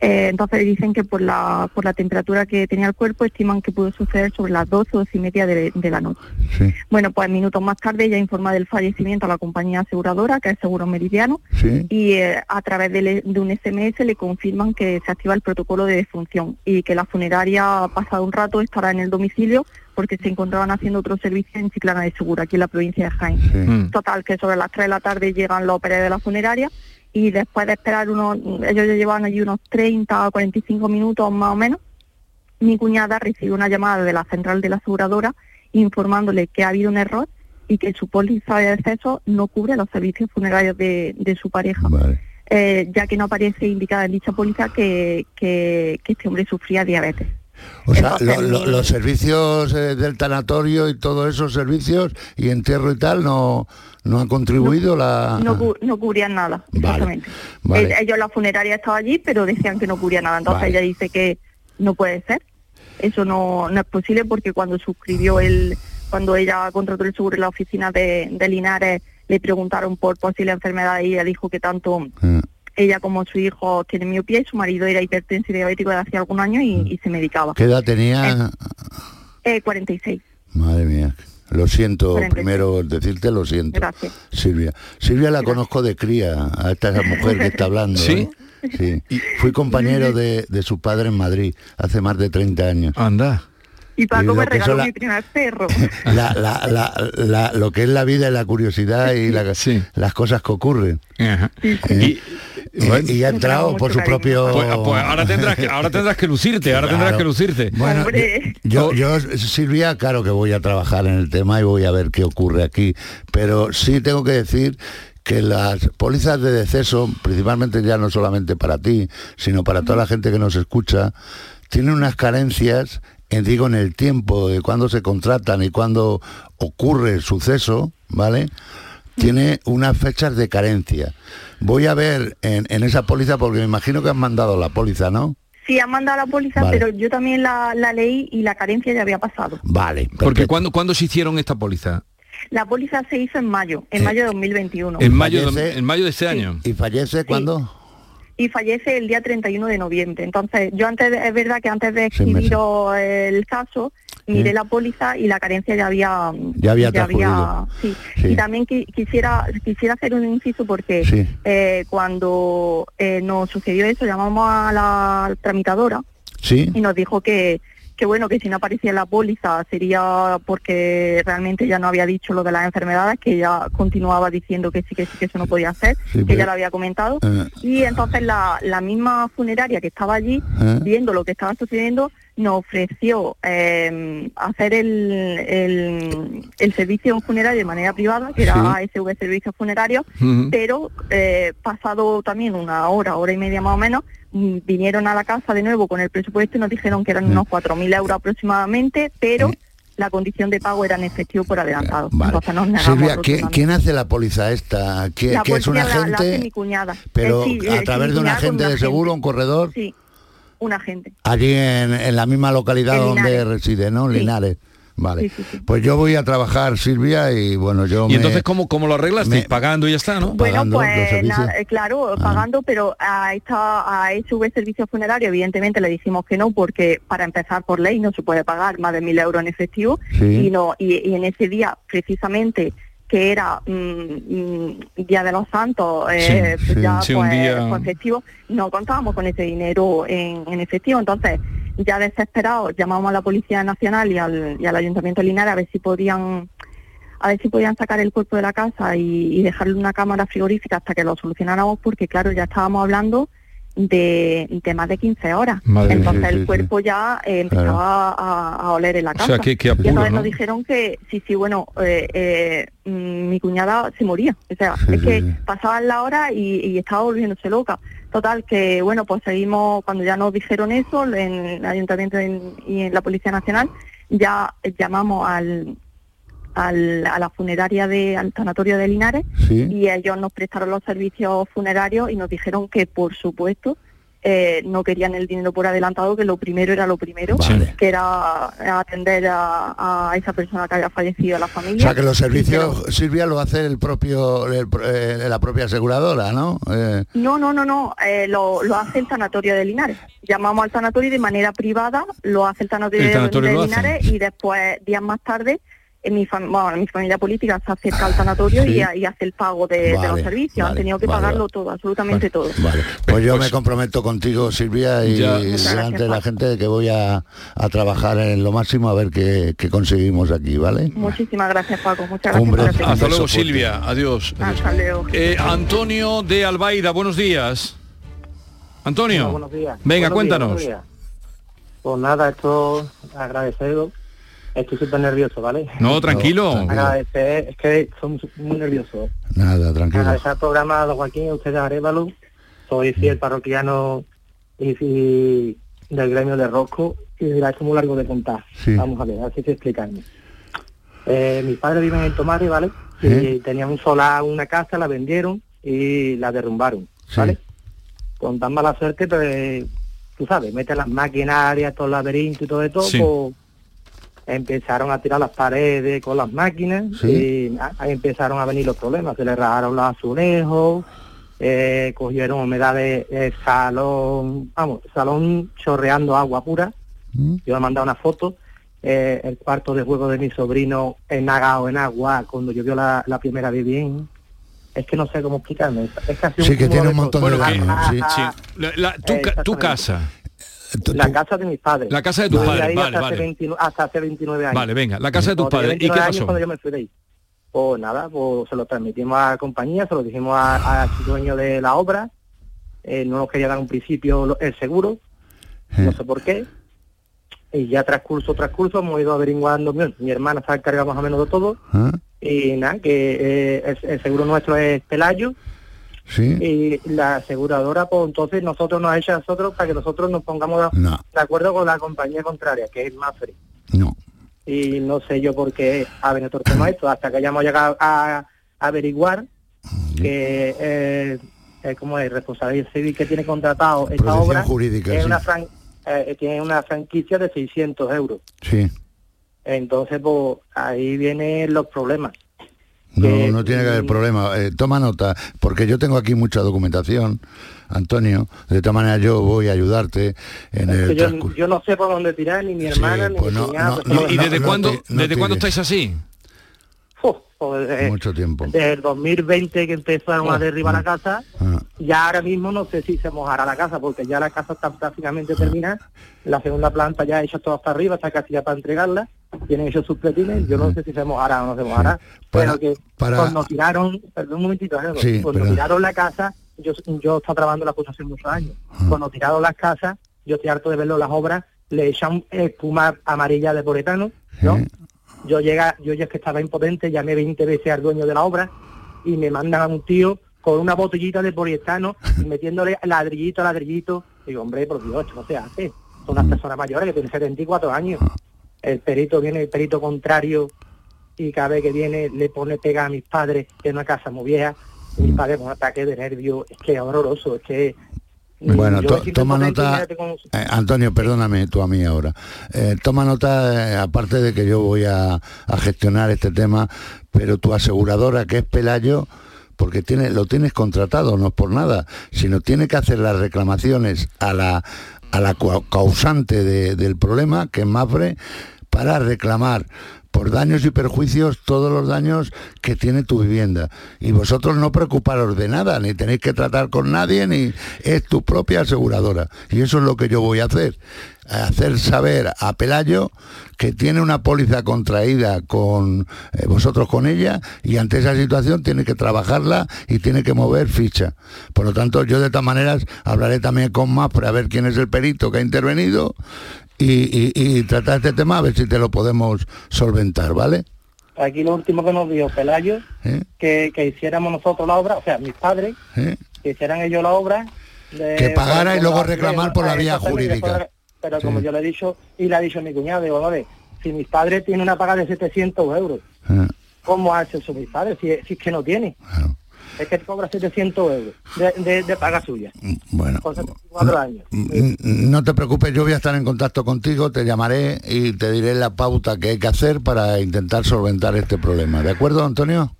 Eh, entonces dicen que por la, por la temperatura que tenía el cuerpo estiman que pudo suceder sobre las 12 o 12 y media de, de la noche. Sí. Bueno, pues minutos más tarde ella informa del fallecimiento a la compañía aseguradora, que es Seguro Meridiano, Sí. y eh, a través de, un SMS le confirman que se activa el protocolo de defunción y que la funeraria, pasado un rato, estará en el domicilio porque se encontraban haciendo otro servicio en Chiclana de Segura, aquí en la provincia de Jaén. Sí. Mm. Total, que sobre las 3 de la tarde llegan los operarios de la funeraria y después de esperar unos, ellos ya llevaban allí unos 30 o 45 minutos más o menos, mi cuñada recibe una llamada de la central de la aseguradora informándole que ha habido un error y que su póliza de acceso no cubre los servicios funerarios de, de su pareja, Vale. eh, ya que no aparece indicada en dicha póliza que, que- que este hombre sufría diabetes. O sea, lo- lo- los servicios eh, del tanatorio y todos esos servicios y entierro y tal no, no han contribuido la... No, cu- no cubrían nada. Vale, exactamente. vale. Ellos, la funeraria estaba allí, pero decían que no cubría nada. Entonces Vale. ella dice que no puede ser. Eso no, no es posible porque cuando suscribió el, cuando ella contrató el seguro en la oficina de, de Linares, le preguntaron por posible enfermedad y ella dijo que tanto Ah, ella como su hijo tiene miopía y su marido era hipertenso y diabético de hace algún año y, y se medicaba. ¿Qué edad tenía? Eh, 46. Madre mía. Lo siento, 46. primero decirte lo siento. Gracias. Silvia. Silvia la conozco de cría, a esta mujer que está hablando. ¿Sí? ¿eh? Sí. Fui compañero de, de su padre en Madrid hace más de 30 años. Anda. Y Paco lo me que regaló la- mi primer perro. La, la- la- la- lo que es la vida y la curiosidad y la- las cosas que ocurren. ¿Eh? Y, y ha entrado por su propio... Pues, pues ahora tendrás que, ahora tendrás que lucirte, ahora tendrás que lucirte. Bueno, yo, yo, Silvia, claro que voy a trabajar en el tema y voy a ver qué ocurre aquí, pero sí tengo que decir que las pólizas de deceso, principalmente ya no solamente para ti, sino para toda la gente que nos escucha, tienen unas carencias, en, digo, en el tiempo de cuando se contratan y cuando ocurre el suceso, ¿vale? Tiene unas fechas de carencia. Voy a ver en, en esa póliza, porque me imagino que han mandado la póliza, ¿no? Sí, han mandado la póliza, Vale. pero yo también la, la leí y la carencia ya había pasado. Vale. Porque cuando cuando se hicieron esta póliza? La póliza se hizo en mayo, en mayo de 2021. En mayo, de, en mayo de este año. ¿Y fallece cuándo? Y fallece el día 31 de noviembre. Entonces, yo antes, es verdad que antes de escribir el caso, miré la póliza y la carencia ya había... Ya había transcurrido. sí. Sí. Y también qui- quisiera quisiera hacer un inciso porque Sí. eh, cuando eh, nos sucedió eso, llamamos a la tramitadora Sí. y nos dijo que que bueno, que si no aparecía en la póliza sería porque realmente ya no había dicho lo de las enfermedades, que ella continuaba diciendo que sí, que sí, que eso no podía hacer, Sí, que pero- ya lo había comentado. Eh. Y entonces la, la misma funeraria que estaba allí, Eh. viendo lo que estaba sucediendo, nos ofreció eh, hacer el, el, el servicio funerario de manera privada, que era ASV Servicios Funerarios, pero eh, pasado también una hora, hora y media más o menos, mm, vinieron a la casa de nuevo con el presupuesto y nos dijeron que eran unos 4.000 euros aproximadamente, pero la condición de pago era en efectivo por adelantado. Entonces nos negamos Silvia, ¿quién, hace la póliza esta? ¿Quién, La es un policía la- la hace agente? mi cuñada. pero Eh, sí, a eh, través de un agente de seguro, un corredor, Sí, un agente. allí en, en la misma localidad En donde Linares. reside, ¿no? Sí. Linares. Vale. Sí, sí, sí. Pues yo voy a trabajar, Silvia, y bueno, yo Y me- entonces, ¿cómo, cómo lo arreglas? me- Pagando y ya está, ¿no? Bueno, pues eh, claro, pagando, pero a esta a SV Servicio Funerario evidentemente le dijimos que no porque para empezar por ley no se puede pagar más de mil euros en efectivo Sí. y no y, y en ese día precisamente que era mm, mm, Día de los Santos, eh, Sí, ya Sí, pues, día- pues, festivo, no contábamos con ese dinero en, en efectivo, entonces ya desesperados llamamos a la Policía Nacional y al, y al Ayuntamiento de Linares a ver si podían a ver si podían sacar el cuerpo de la casa y, y dejarle una cámara frigorífica hasta que lo solucionáramos, porque claro, ya estábamos hablando de, de más de 15 horas. Madre entonces Sí, el sí. cuerpo ya eh, empezaba a, a oler en la O casa. qué y entonces ¿no? nos dijeron que sí, sí, bueno, eh, eh, mm, mi cuñada se moría. O sea, es que pasaban la hora y, y estaba volviéndose loca. Total, que bueno, pues seguimos, cuando ya nos dijeron eso, en el Ayuntamiento en- y en la Policía Nacional, ya llamamos al, al- a la funeraria de, al sanatorio de Linares Sí. y ellos nos prestaron los servicios funerarios y nos dijeron que por supuesto eh, no querían el dinero por adelantado, que lo primero era lo primero, que era atender a, a esa persona que había fallecido, a la O familia. sea, que los servicios, Silvia, lo hace el propio, el pro- eh, la propia aseguradora, ¿no? Eh, No, no, no, no, eh, lo, lo hace el sanatorio de Linares. Llamamos al sanatorio y de manera privada, lo hace el sanatorio, El de- sanatorio. Linares y después, días más tarde, en mi, fam- bueno, mi familia política se acerca al sanatorio Sí. y, y hace el pago de, de los Vale, servicios. Han vale, tenido que vale, pagarlo vale. todo, absolutamente todo. Vale, pues yo me comprometo contigo, Silvia, y Ya. Delante de la gente de que voy a, a trabajar en lo máximo a ver qué, qué conseguimos aquí, ¿vale? Muchísimas gracias, Paco. Muchas gracias. Hombre, por atender. Hasta luego. Silvia. Adiós. Adiós. Hasta luego. Eh, Antonio de Albaida, buenos días. Antonio. Hola, buenos días. Venga, Buenos cuéntanos. días. Pues nada, esto agradeceros. Estoy súper nervioso, ¿vale? No, tranquilo. Agradecer, es que estoy muy nervioso. Nada, tranquilo. Agradecer al programa a don Joaquín, a ustedes a Arevalo. Soy fiel parroquiano y, y del gremio de Rosco. Y esto es muy largo de contar. Sí. Vamos a ver, a ver si sé explicarme. Eh, mis padres viven en Tomare, ¿vale? Y ¿Eh? tenían un solar, una casa, la vendieron y la derrumbaron, ¿vale? Con tan mala suerte, pues, tú sabes, meten las maquinarias, todo el laberinto y todo esto, Sí. pues, empezaron a tirar las paredes con las máquinas Sí. y a- ahí empezaron a venir los problemas, se le rajaron los azulejos, eh, cogieron humedades, el salón, vamos, salón chorreando agua pura. Mm. Yo he mandado una foto, eh, el cuarto de juego de mi sobrino enagado en agua cuando llovió la, la primera vez bien. Es que no sé cómo explicarme. Es casi Sí, que tiene un montón de daños, Ah, sí. ah, Sí. ah, La- la- tu, casa. La casa de mis padres. La casa de tus padres, vale, hasta, vale. Hace 29, hasta hace 29 años. Vale, venga, la casa de tus padres. ¿Y qué 29 años pasó? cuando yo me fui de ahí. Pues nada, pues se lo transmitimos a la compañía, se lo dijimos al dueño de la obra, eh, no nos quería dar un principio el seguro, no sé por qué, y ya transcurso, transcurso, hemos ido averiguando, mi, mi hermana se ha encargado más o menos de todo, ¿Ah? y nada, que eh, el, el seguro nuestro es Pelayo, Sí. y la aseguradora, pues entonces nosotros nos ha hecho a nosotros para que nosotros nos pongamos de, No. de acuerdo con la compañía contraria, que es Mafre No. y no sé yo por qué ha venido todo el tema esto, hasta que hayamos llegado a, a averiguar que eh, eh, como es responsabilidad civil que tiene contratado esta obra jurídica, es sí. una fran- eh, tiene una franquicia de 600 euros. Sí. Entonces, pues ahí vienen los problemas. No, Que- no tiene que haber problema. Eh, toma nota, porque yo tengo aquí mucha documentación, Antonio. De esta manera yo voy a ayudarte en el yo, transcurso. yo no sé por dónde tirar, ni mi hermana, ni pues mi no, no, son- ¿Y desde no cuándo, te- desde cuándo estáis así? Mucho tiempo. Desde el 2020 que empezaron a Oh, derribar la casa, Ah, ya ahora mismo no sé si se mojará la casa, porque ya la casa está prácticamente terminada, la segunda planta ya hecha todo hasta arriba, está casi ya para entregarla, tienen hecho sus yo no sé si se mojará o no se mojará, Para- pero que para- cuando tiraron, perdón un momentito, Gerardo, Sí, cuando tiraron la casa, yo, yo estaba trabajando la cosa hace muchos años, Ah. cuando tiraron las casas, yo estoy harto de verlo las obras, le echan espuma amarilla de poretano, ¿no? Yo llega, yo ya es que estaba impotente, llamé 20 veces al dueño de la obra y me mandan a un tío con una botellita de poliestano y metiéndole ladrillito a ladrillito. Digo, hombre, por Dios, esto no se hace. Son unas personas mayores que tienen 74 años. El perito viene, el perito contrario, y cada vez que viene le pone pega a mis padres en una casa muy vieja. Mis padres con un ataque de nervios. Es que es horroroso, es que... Bueno, to- toma y nota, eh, Antonio, perdóname tú a mí ahora. Eh, toma nota, eh, aparte de que yo voy a, a gestionar este tema, pero tu aseguradora, que es Pelayo, porque tiene, lo tienes contratado, no es por nada, sino tiene que hacer las reclamaciones a la, a la cau- causante de- del problema, que es Mafre, para reclamar por daños y perjuicios todos los daños que tiene tu vivienda. Y vosotros no preocuparos de nada, ni tenéis que tratar con nadie, ni es tu propia aseguradora. Y eso es lo que yo voy a hacer. Hacer saber a Pelayo que tiene una póliza contraída con eh, vosotros con ella y ante esa situación tiene que trabajarla y tiene que mover ficha. Por lo tanto, yo de todas maneras hablaré también con MAPRE a ver quién es el perito que ha intervenido y, y- y tratar este tema a ver si te lo podemos solventar, ¿vale? Aquí lo último que nos dio Pelayo, ¿Eh? que, que hiciéramos nosotros la obra, o sea, mis padres, ¿Eh? que hicieran ellos la obra. de- Que pagara y luego reclamar por la vía jurídica. después- Pero como Sí. yo le he dicho, y le ha dicho mi cuñado, digo, vale, si mis padres tienen una paga de 700 euros, Ah. ¿cómo hace eso mis padres? Si, si es que no tiene. Es que cobra 700 euros de, de, de paga suya. Bueno. 74 años. Mm, No te preocupes, yo voy a estar en contacto contigo, te llamaré y te diré la pauta que hay que hacer para intentar solventar este problema. ¿De acuerdo, Antonio?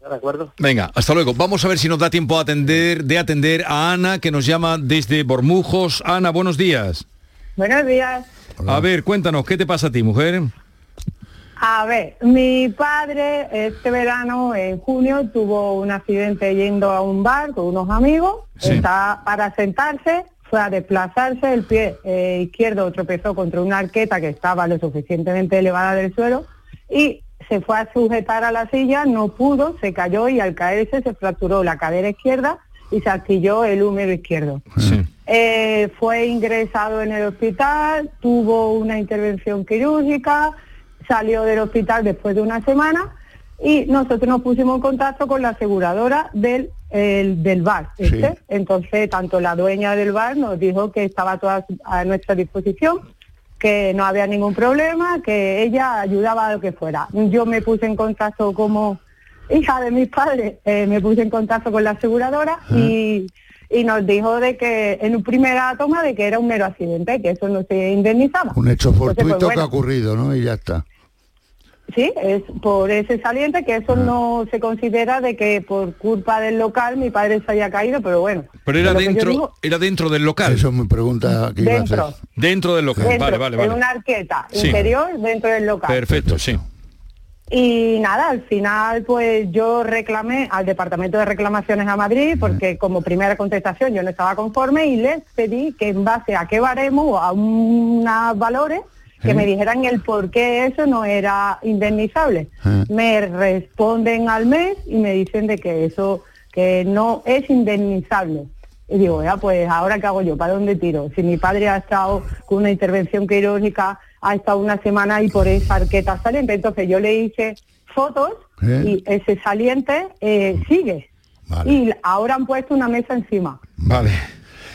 ¿De acuerdo? Venga, hasta luego. Vamos a ver si nos da tiempo a atender, de atender a Ana, que nos llama desde Bormujos. Ana, buenos días. Buenos días. A ver, cuéntanos, ¿qué te pasa a ti, mujer? A ver, mi padre este verano, en junio, tuvo un accidente yendo a un bar con unos amigos. Sí. Está para sentarse, fue a desplazarse, el pie eh, izquierdo tropezó contra una arqueta que estaba lo suficientemente elevada del suelo y se fue a sujetar a la silla, no pudo, se cayó y al caerse se fracturó la cadera izquierda y se astilló el húmero izquierdo. Eh, fue ingresado en el hospital, tuvo una intervención quirúrgica, salió del hospital después de una semana y nosotros nos pusimos en contacto con la aseguradora del, el- del bar. este. Entonces, tanto la dueña del bar nos dijo que estaba toda a nuestra disposición, que no había ningún problema, que ella ayudaba a lo que fuera. Yo me puse en contacto como hija de mis padres, eh, me puse en contacto con la aseguradora y, y nos dijo de que en un primera toma de que era un mero accidente, que eso no se indemnizaba. Un hecho Entonces, pues, fortuito que ha ocurrido, ¿no? Y ya está. Sí, es por ese saliente que eso no se considera de que por culpa del local mi padre se haya caído, pero bueno. Pero era dentro, digo- era dentro del local. Eso es mi pregunta que iba a Dentro. hacer. Dentro del local. dentro, vale, vale, en vale. una arqueta Sí. interior dentro del local. Perfecto, sí. Y nada, al final pues yo reclamé al Departamento de Reclamaciones a Madrid porque como primera contestación yo no estaba conforme y les pedí que en base a qué baremo o a unos valores que me dijeran el por qué eso no era indemnizable. Ah. Me responden al mes y me dicen de que eso que no es indemnizable. Y digo, ya pues ahora qué hago yo, ¿para dónde tiro? Si mi padre ha estado con una intervención quirúrgica, ha estado una semana y por esa arqueta saliente, entonces yo le hice fotos ¿Eh? y ese saliente eh, sigue. Y ahora han puesto una mesa encima. Vale.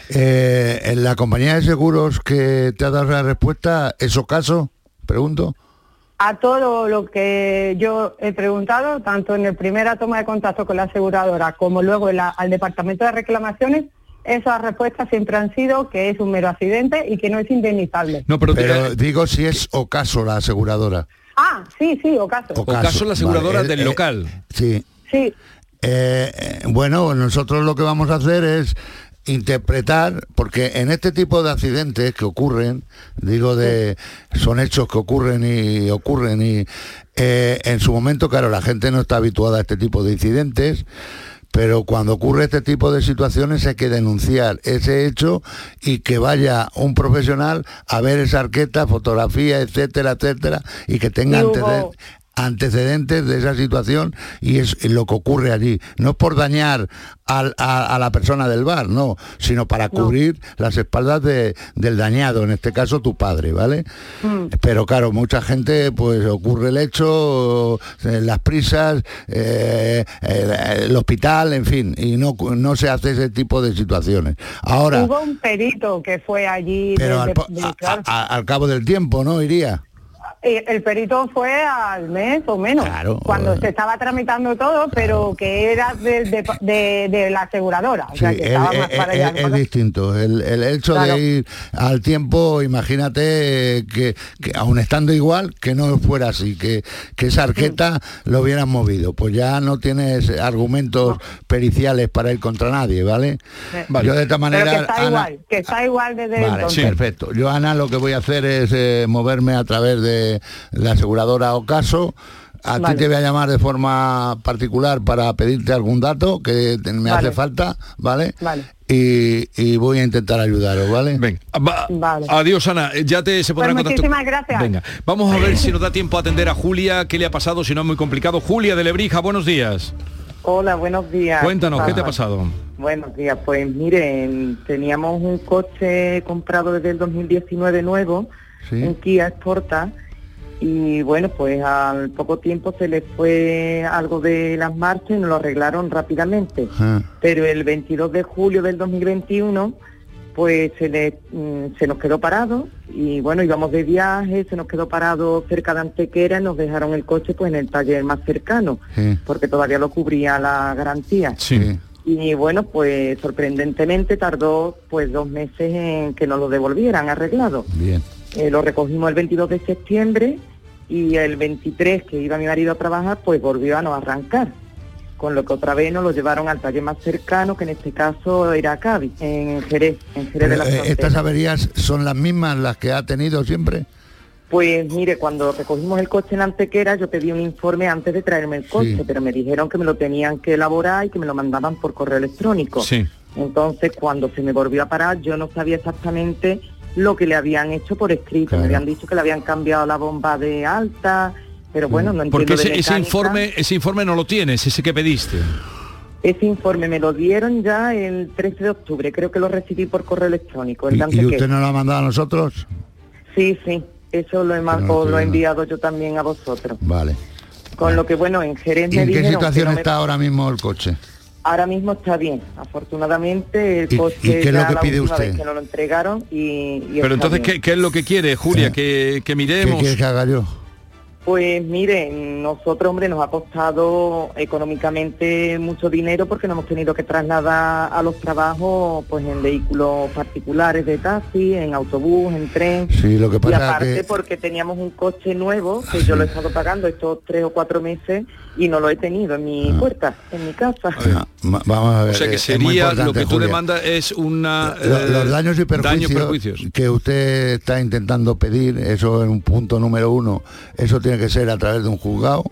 Eh, en la compañía de seguros que te ha dado la respuesta, ¿eso caso? Pregunto. A todo lo que yo he preguntado, tanto en el primera toma de contacto con la aseguradora como luego en la- al departamento de reclamaciones, esas respuestas siempre han sido que es un mero accidente y que no es indemnizable. No, pero, digo si es ocaso la aseguradora. Ah, sí, sí, ocaso. Ocaso, la aseguradora Vale, del eh, local. Sí. Sí. Eh, bueno, nosotros lo que vamos a hacer es interpretar, porque en este tipo de accidentes que ocurren, digo de, son hechos que ocurren y ocurren y eh, en su momento, claro, la gente no está habituada a este tipo de incidentes, pero cuando ocurre este tipo de situaciones hay que denunciar ese hecho y que vaya un profesional a ver esa arqueta, fotografía, etcétera, etcétera, y que tenga antecedentes antecedentes de esa situación y es lo que ocurre allí. No es por dañar al- a, a la persona del bar, no, sino para cubrir las espaldas de- del dañado, en este caso tu padre, ¿vale? Mm. Pero claro, mucha gente pues ocurre el hecho, eh, las prisas, eh, el hospital, en fin, y no, no se hace ese tipo de situaciones. Ahora, Hubo un perito que fue allí. pero a- al cabo del tiempo, ¿no? Iría. El perito fue al mes o menos, cuando se estaba tramitando todo, pero que era de, de- de- de la aseguradora. O sea, que es, estaba más para allá. es- es distinto. El, el hecho Claro. de ir al tiempo, imagínate eh, que, que aun estando igual, que no fuera así, que, que esa arqueta lo hubieran movido. Pues ya no tienes argumentos periciales para ir contra nadie, ¿vale? Yo de esta Pero manera... que está Ana- igual, que está igual desde Vale, entonces. perfecto. Yo, Ana, lo que voy a hacer es eh, moverme a través de la aseguradora Ocaso. A Vale. ti te voy a llamar de forma particular para pedirte algún dato que me Vale. hace falta, ¿vale? Vale. Y, y voy a intentar ayudaros, ¿vale? Venga. Vale. Adiós, Ana. Eh, Ya te se Pues en contacto. muchísimas gracias. Venga, vamos a ver si nos da tiempo a atender a Julia. ¿Qué le ha pasado? Si no es muy complicado. Julia de Lebrija, buenos días. Hola, buenos días. Cuéntanos, ¿qué te ha pasado? Buenos días, pues miren, teníamos un coche comprado desde el 2019 nuevo, un Kia Sporta, y bueno, pues al poco tiempo se le fue algo de las marchas y nos lo arreglaron rápidamente. Pero el 22 de julio del 2021, pues se, le, mm, se nos quedó parado y bueno, íbamos de viaje, se nos quedó parado cerca de Antequera nos dejaron el coche pues en el taller más cercano, Sí. porque todavía lo cubría la garantía. Sí. Y bueno, pues sorprendentemente tardó pues dos meses en que nos lo devolvieran arreglado. Bien. Eh, lo recogimos el 22 de septiembre y el 23 que iba mi marido a trabajar, pues volvió a no arrancar. Con lo que otra vez nos lo llevaron al taller más cercano, que en este caso era Cádiz, en Jerez, en Jerez de la eh, Frontera. ¿Estas averías son las mismas las que ha tenido siempre? Pues mire, cuando recogimos el coche en Antequera, yo pedí un informe antes de traerme el coche, Sí. pero me dijeron que me lo tenían que elaborar y que me lo mandaban por correo electrónico. Sí. Entonces, cuando se me volvió a parar, yo no sabía exactamente lo que le habían hecho por escrito. Claro. Me habían dicho que le habían cambiado la bomba de alta, pero bueno, no entiendo Porque ese, de ese informe, ese informe no lo tienes, ese que pediste. Ese informe me lo dieron ya el 13 de octubre, creo que lo recibí por correo electrónico. el ¿Y, usted no lo ha mandado a nosotros? Sí, sí, eso lo he, no lo he enviado yo también a vosotros. Vale. Con lo que, bueno, en Jerez ¿Y me en qué situación no me- está ahora mismo el coche? Ahora mismo está bien, afortunadamente el ¿Y- coche y qué es lo ya que pide usted? nos lo entregaron y, y Pero entonces, bien. ¿qué, qué es lo que quiere, Julia? Que, que miremos. ¿Qué quiere que haga yo? Pues miren, nosotros, hombre, nos ha costado económicamente mucho dinero porque nos hemos tenido que trasladar a los trabajos pues en vehículos particulares de taxi, en autobús, en tren. Sí, lo que pasa y aparte que- porque teníamos un coche nuevo que yo lo he estado pagando estos tres o cuatro meses y no lo he tenido en mi puerta, en mi casa. Vamos a ver. O sea que sería lo que tú Julia. demandas es una Lo- eh, los daños y perjuicios, perjuicios. que usted está intentando pedir, eso es un punto número uno, eso tiene que ser a través de un juzgado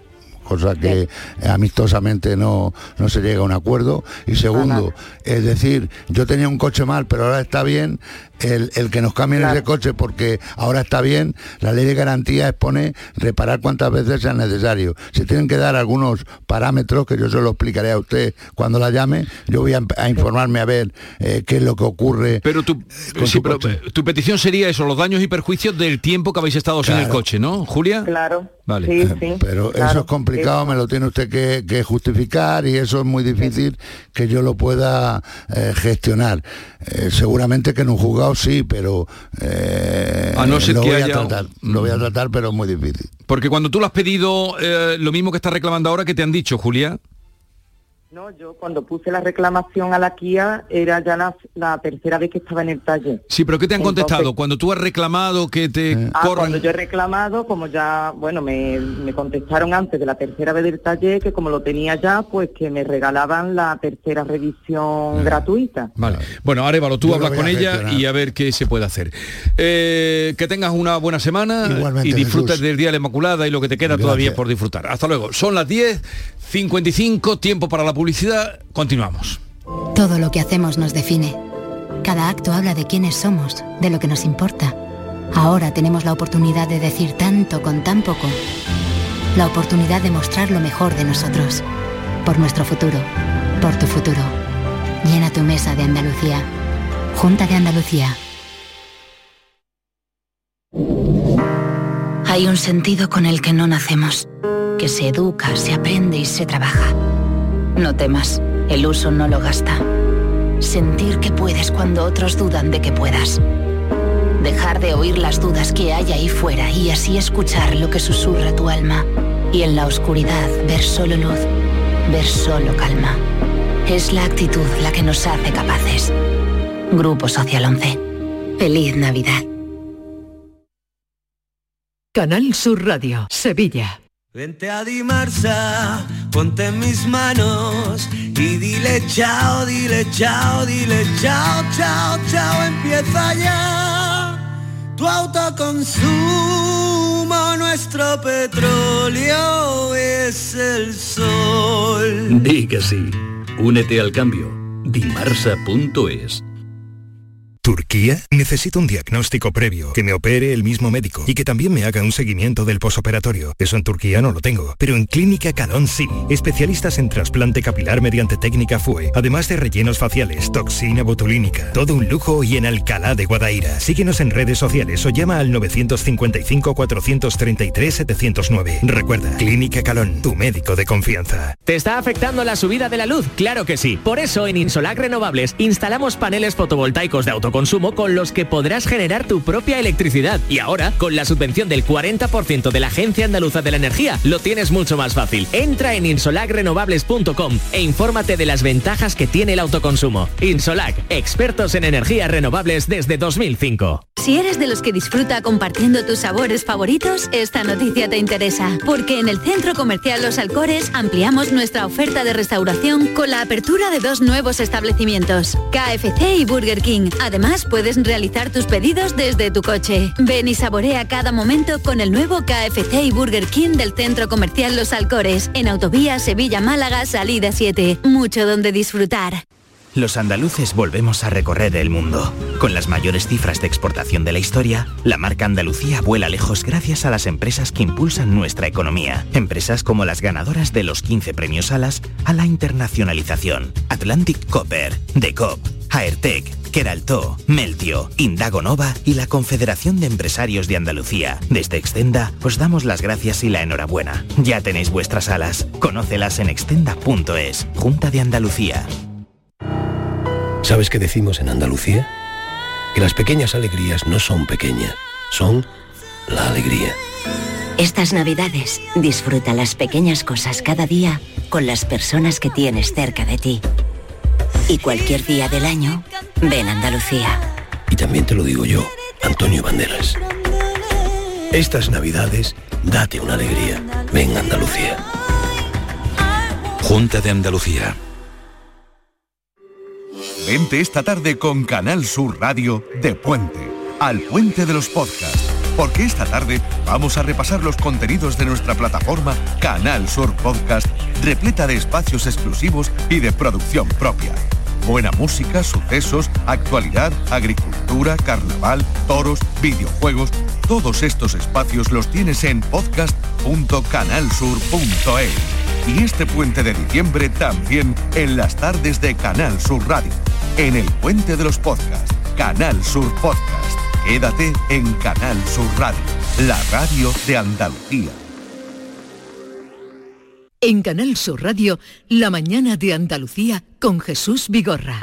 cosa que amistosamente no, no se llega a un acuerdo. Y segundo, es decir, yo tenía un coche mal, pero ahora está bien, el, el que nos cambien ese coche porque ahora está bien, la ley de garantía expone reparar cuantas veces sea necesario. Se tienen que dar algunos parámetros que yo se lo explicaré a usted cuando la llame. Yo voy a, a informarme a ver eh, qué es lo que ocurre. Pero tu, con sí, su pero, coche. eh, tu petición sería eso, los daños y perjuicios del tiempo que habéis estado sin el Claro. coche, ¿no, Julia? Claro. Vale. Pero eso es complicado, me lo tiene usted que, que justificar y eso es muy difícil que yo lo pueda eh, gestionar. Eh, seguramente que en un juzgado sí, pero eh, A no ser lo que voy a tratar, lo voy a tratar, pero es muy difícil. Porque cuando tú lo has pedido, eh, lo mismo que estás reclamando ahora, que te han dicho, Julia? No, yo cuando puse la reclamación a la Kia era ya la, la tercera vez que estaba en el taller. Sí, pero ¿qué te han Entonces- contestado? Cuando tú has reclamado que te Eh. Ah, corran... cuando yo he reclamado, como ya, bueno, me, me contestaron antes de la tercera vez del taller, que como lo tenía ya, pues que me regalaban la tercera revisión gratuita. Vale. Bueno, Arevalo, tú Yo hablas con ella gestionar. y a ver qué se puede hacer. Eh, que tengas una buena semana Igualmente, y disfrutes Jesús. del Día de la Inmaculada y lo que te queda Gracias. todavía por disfrutar. Hasta luego. Son las 10.55, tiempo para la publicidad. Continuamos. Todo lo que hacemos nos define. Cada acto habla de quiénes somos, de lo que nos importa. Ahora tenemos la oportunidad de decir tanto con tan poco. La oportunidad de mostrar lo mejor de nosotros. Por nuestro futuro. Por tu futuro. Llena tu mesa de Andalucía. Junta de Andalucía. Hay un sentido con el que no nacemos, que se educa, se aprende y se trabaja. No temas, el uso no lo gasta. Sentir que puedes cuando otros dudan de que puedas. Dejar de oír las dudas que hay ahí fuera y así escuchar lo que susurra tu alma. Y en la oscuridad ver solo luz, ver solo calma. Es la actitud la que nos hace capaces. Grupo Social 11. Feliz Navidad. Canal Sur Radio, Sevilla. Vente a Dimarsa, ponte en mis manos y dile chao, dile chao, dile chao, chao, chao, empieza ya tu autoconsumo, nuestro petróleo es el sol. Di que sí. Únete al cambio. Dimarsa.es ¿Turquía? Necesito un diagnóstico previo, que me opere el mismo médico y que también me haga un seguimiento del posoperatorio. Eso en Turquía no lo tengo, pero en Clínica Calón sí. Especialistas en trasplante capilar mediante técnica FUE, además de rellenos faciales, toxina botulínica, todo un lujo y en Alcalá de Guadaira. Síguenos en redes sociales o llama al 955-433-709. Recuerda, Clínica Calón, tu médico de confianza. ¿Te está afectando la subida de la luz? Claro que sí. Por eso en Insolac Renovables instalamos paneles fotovoltaicos de autoconsumo con los que podrás generar tu propia electricidad. Y ahora, con la subvención del 40% de la Agencia Andaluza de la Energía, lo tienes mucho más fácil. Entra en insolacrenovables.com e infórmate de las ventajas que tiene el autoconsumo. Insolac, expertos en energías renovables desde 2005. Si eres de los que disfruta compartiendo tus sabores favoritos, esta noticia te interesa, porque en el Centro Comercial Los Alcores ampliamos nuestra oferta de restauración con la apertura de dos nuevos establecimientos, KFC y Burger King. Además, puedes realizar tus pedidos desde tu coche. Ven y saborea cada momento con el nuevo KFC y Burger King del Centro Comercial Los Alcores, en Autovía Sevilla-Málaga, salida 7. Mucho donde disfrutar. Los andaluces volvemos a recorrer el mundo. Con las mayores cifras de exportación de la historia, la marca Andalucía vuela lejos gracias a las empresas que impulsan nuestra economía. Empresas como las ganadoras de los 15 premios Alas a la internacionalización. Atlantic Copper, Decop, Aertec, Keralto, Meltio, Indagonova y la Confederación de Empresarios de Andalucía. Desde Extenda os damos las gracias y la enhorabuena. Ya tenéis vuestras alas. Conócelas en extenda.es. Junta de Andalucía. ¿Sabes qué decimos en Andalucía? Que las pequeñas alegrías no son pequeñas, son la alegría. Estas navidades disfruta las pequeñas cosas cada día con las personas que tienes cerca de ti. Y cualquier día del año, ven Andalucía. Y también te lo digo yo, Antonio Banderas. Estas navidades, date una alegría. Ven Andalucía. Junta de Andalucía. Vente esta tarde con Canal Sur Radio de Puente, al Puente de los Podcasts, porque esta tarde vamos a repasar los contenidos de nuestra plataforma Canal Sur Podcast, repleta de espacios exclusivos y de producción propia. Buena música, sucesos, actualidad, agricultura, carnaval, toros, videojuegos, todos estos espacios los tienes en podcast.canalsur.es. Y este puente de diciembre también en las tardes de Canal Sur Radio en el puente de los podcasts, Canal Sur Podcast. Quédate en Canal Sur Radio, la radio de Andalucía. En Canal Sur Radio, La mañana de Andalucía con Jesús Vigorra.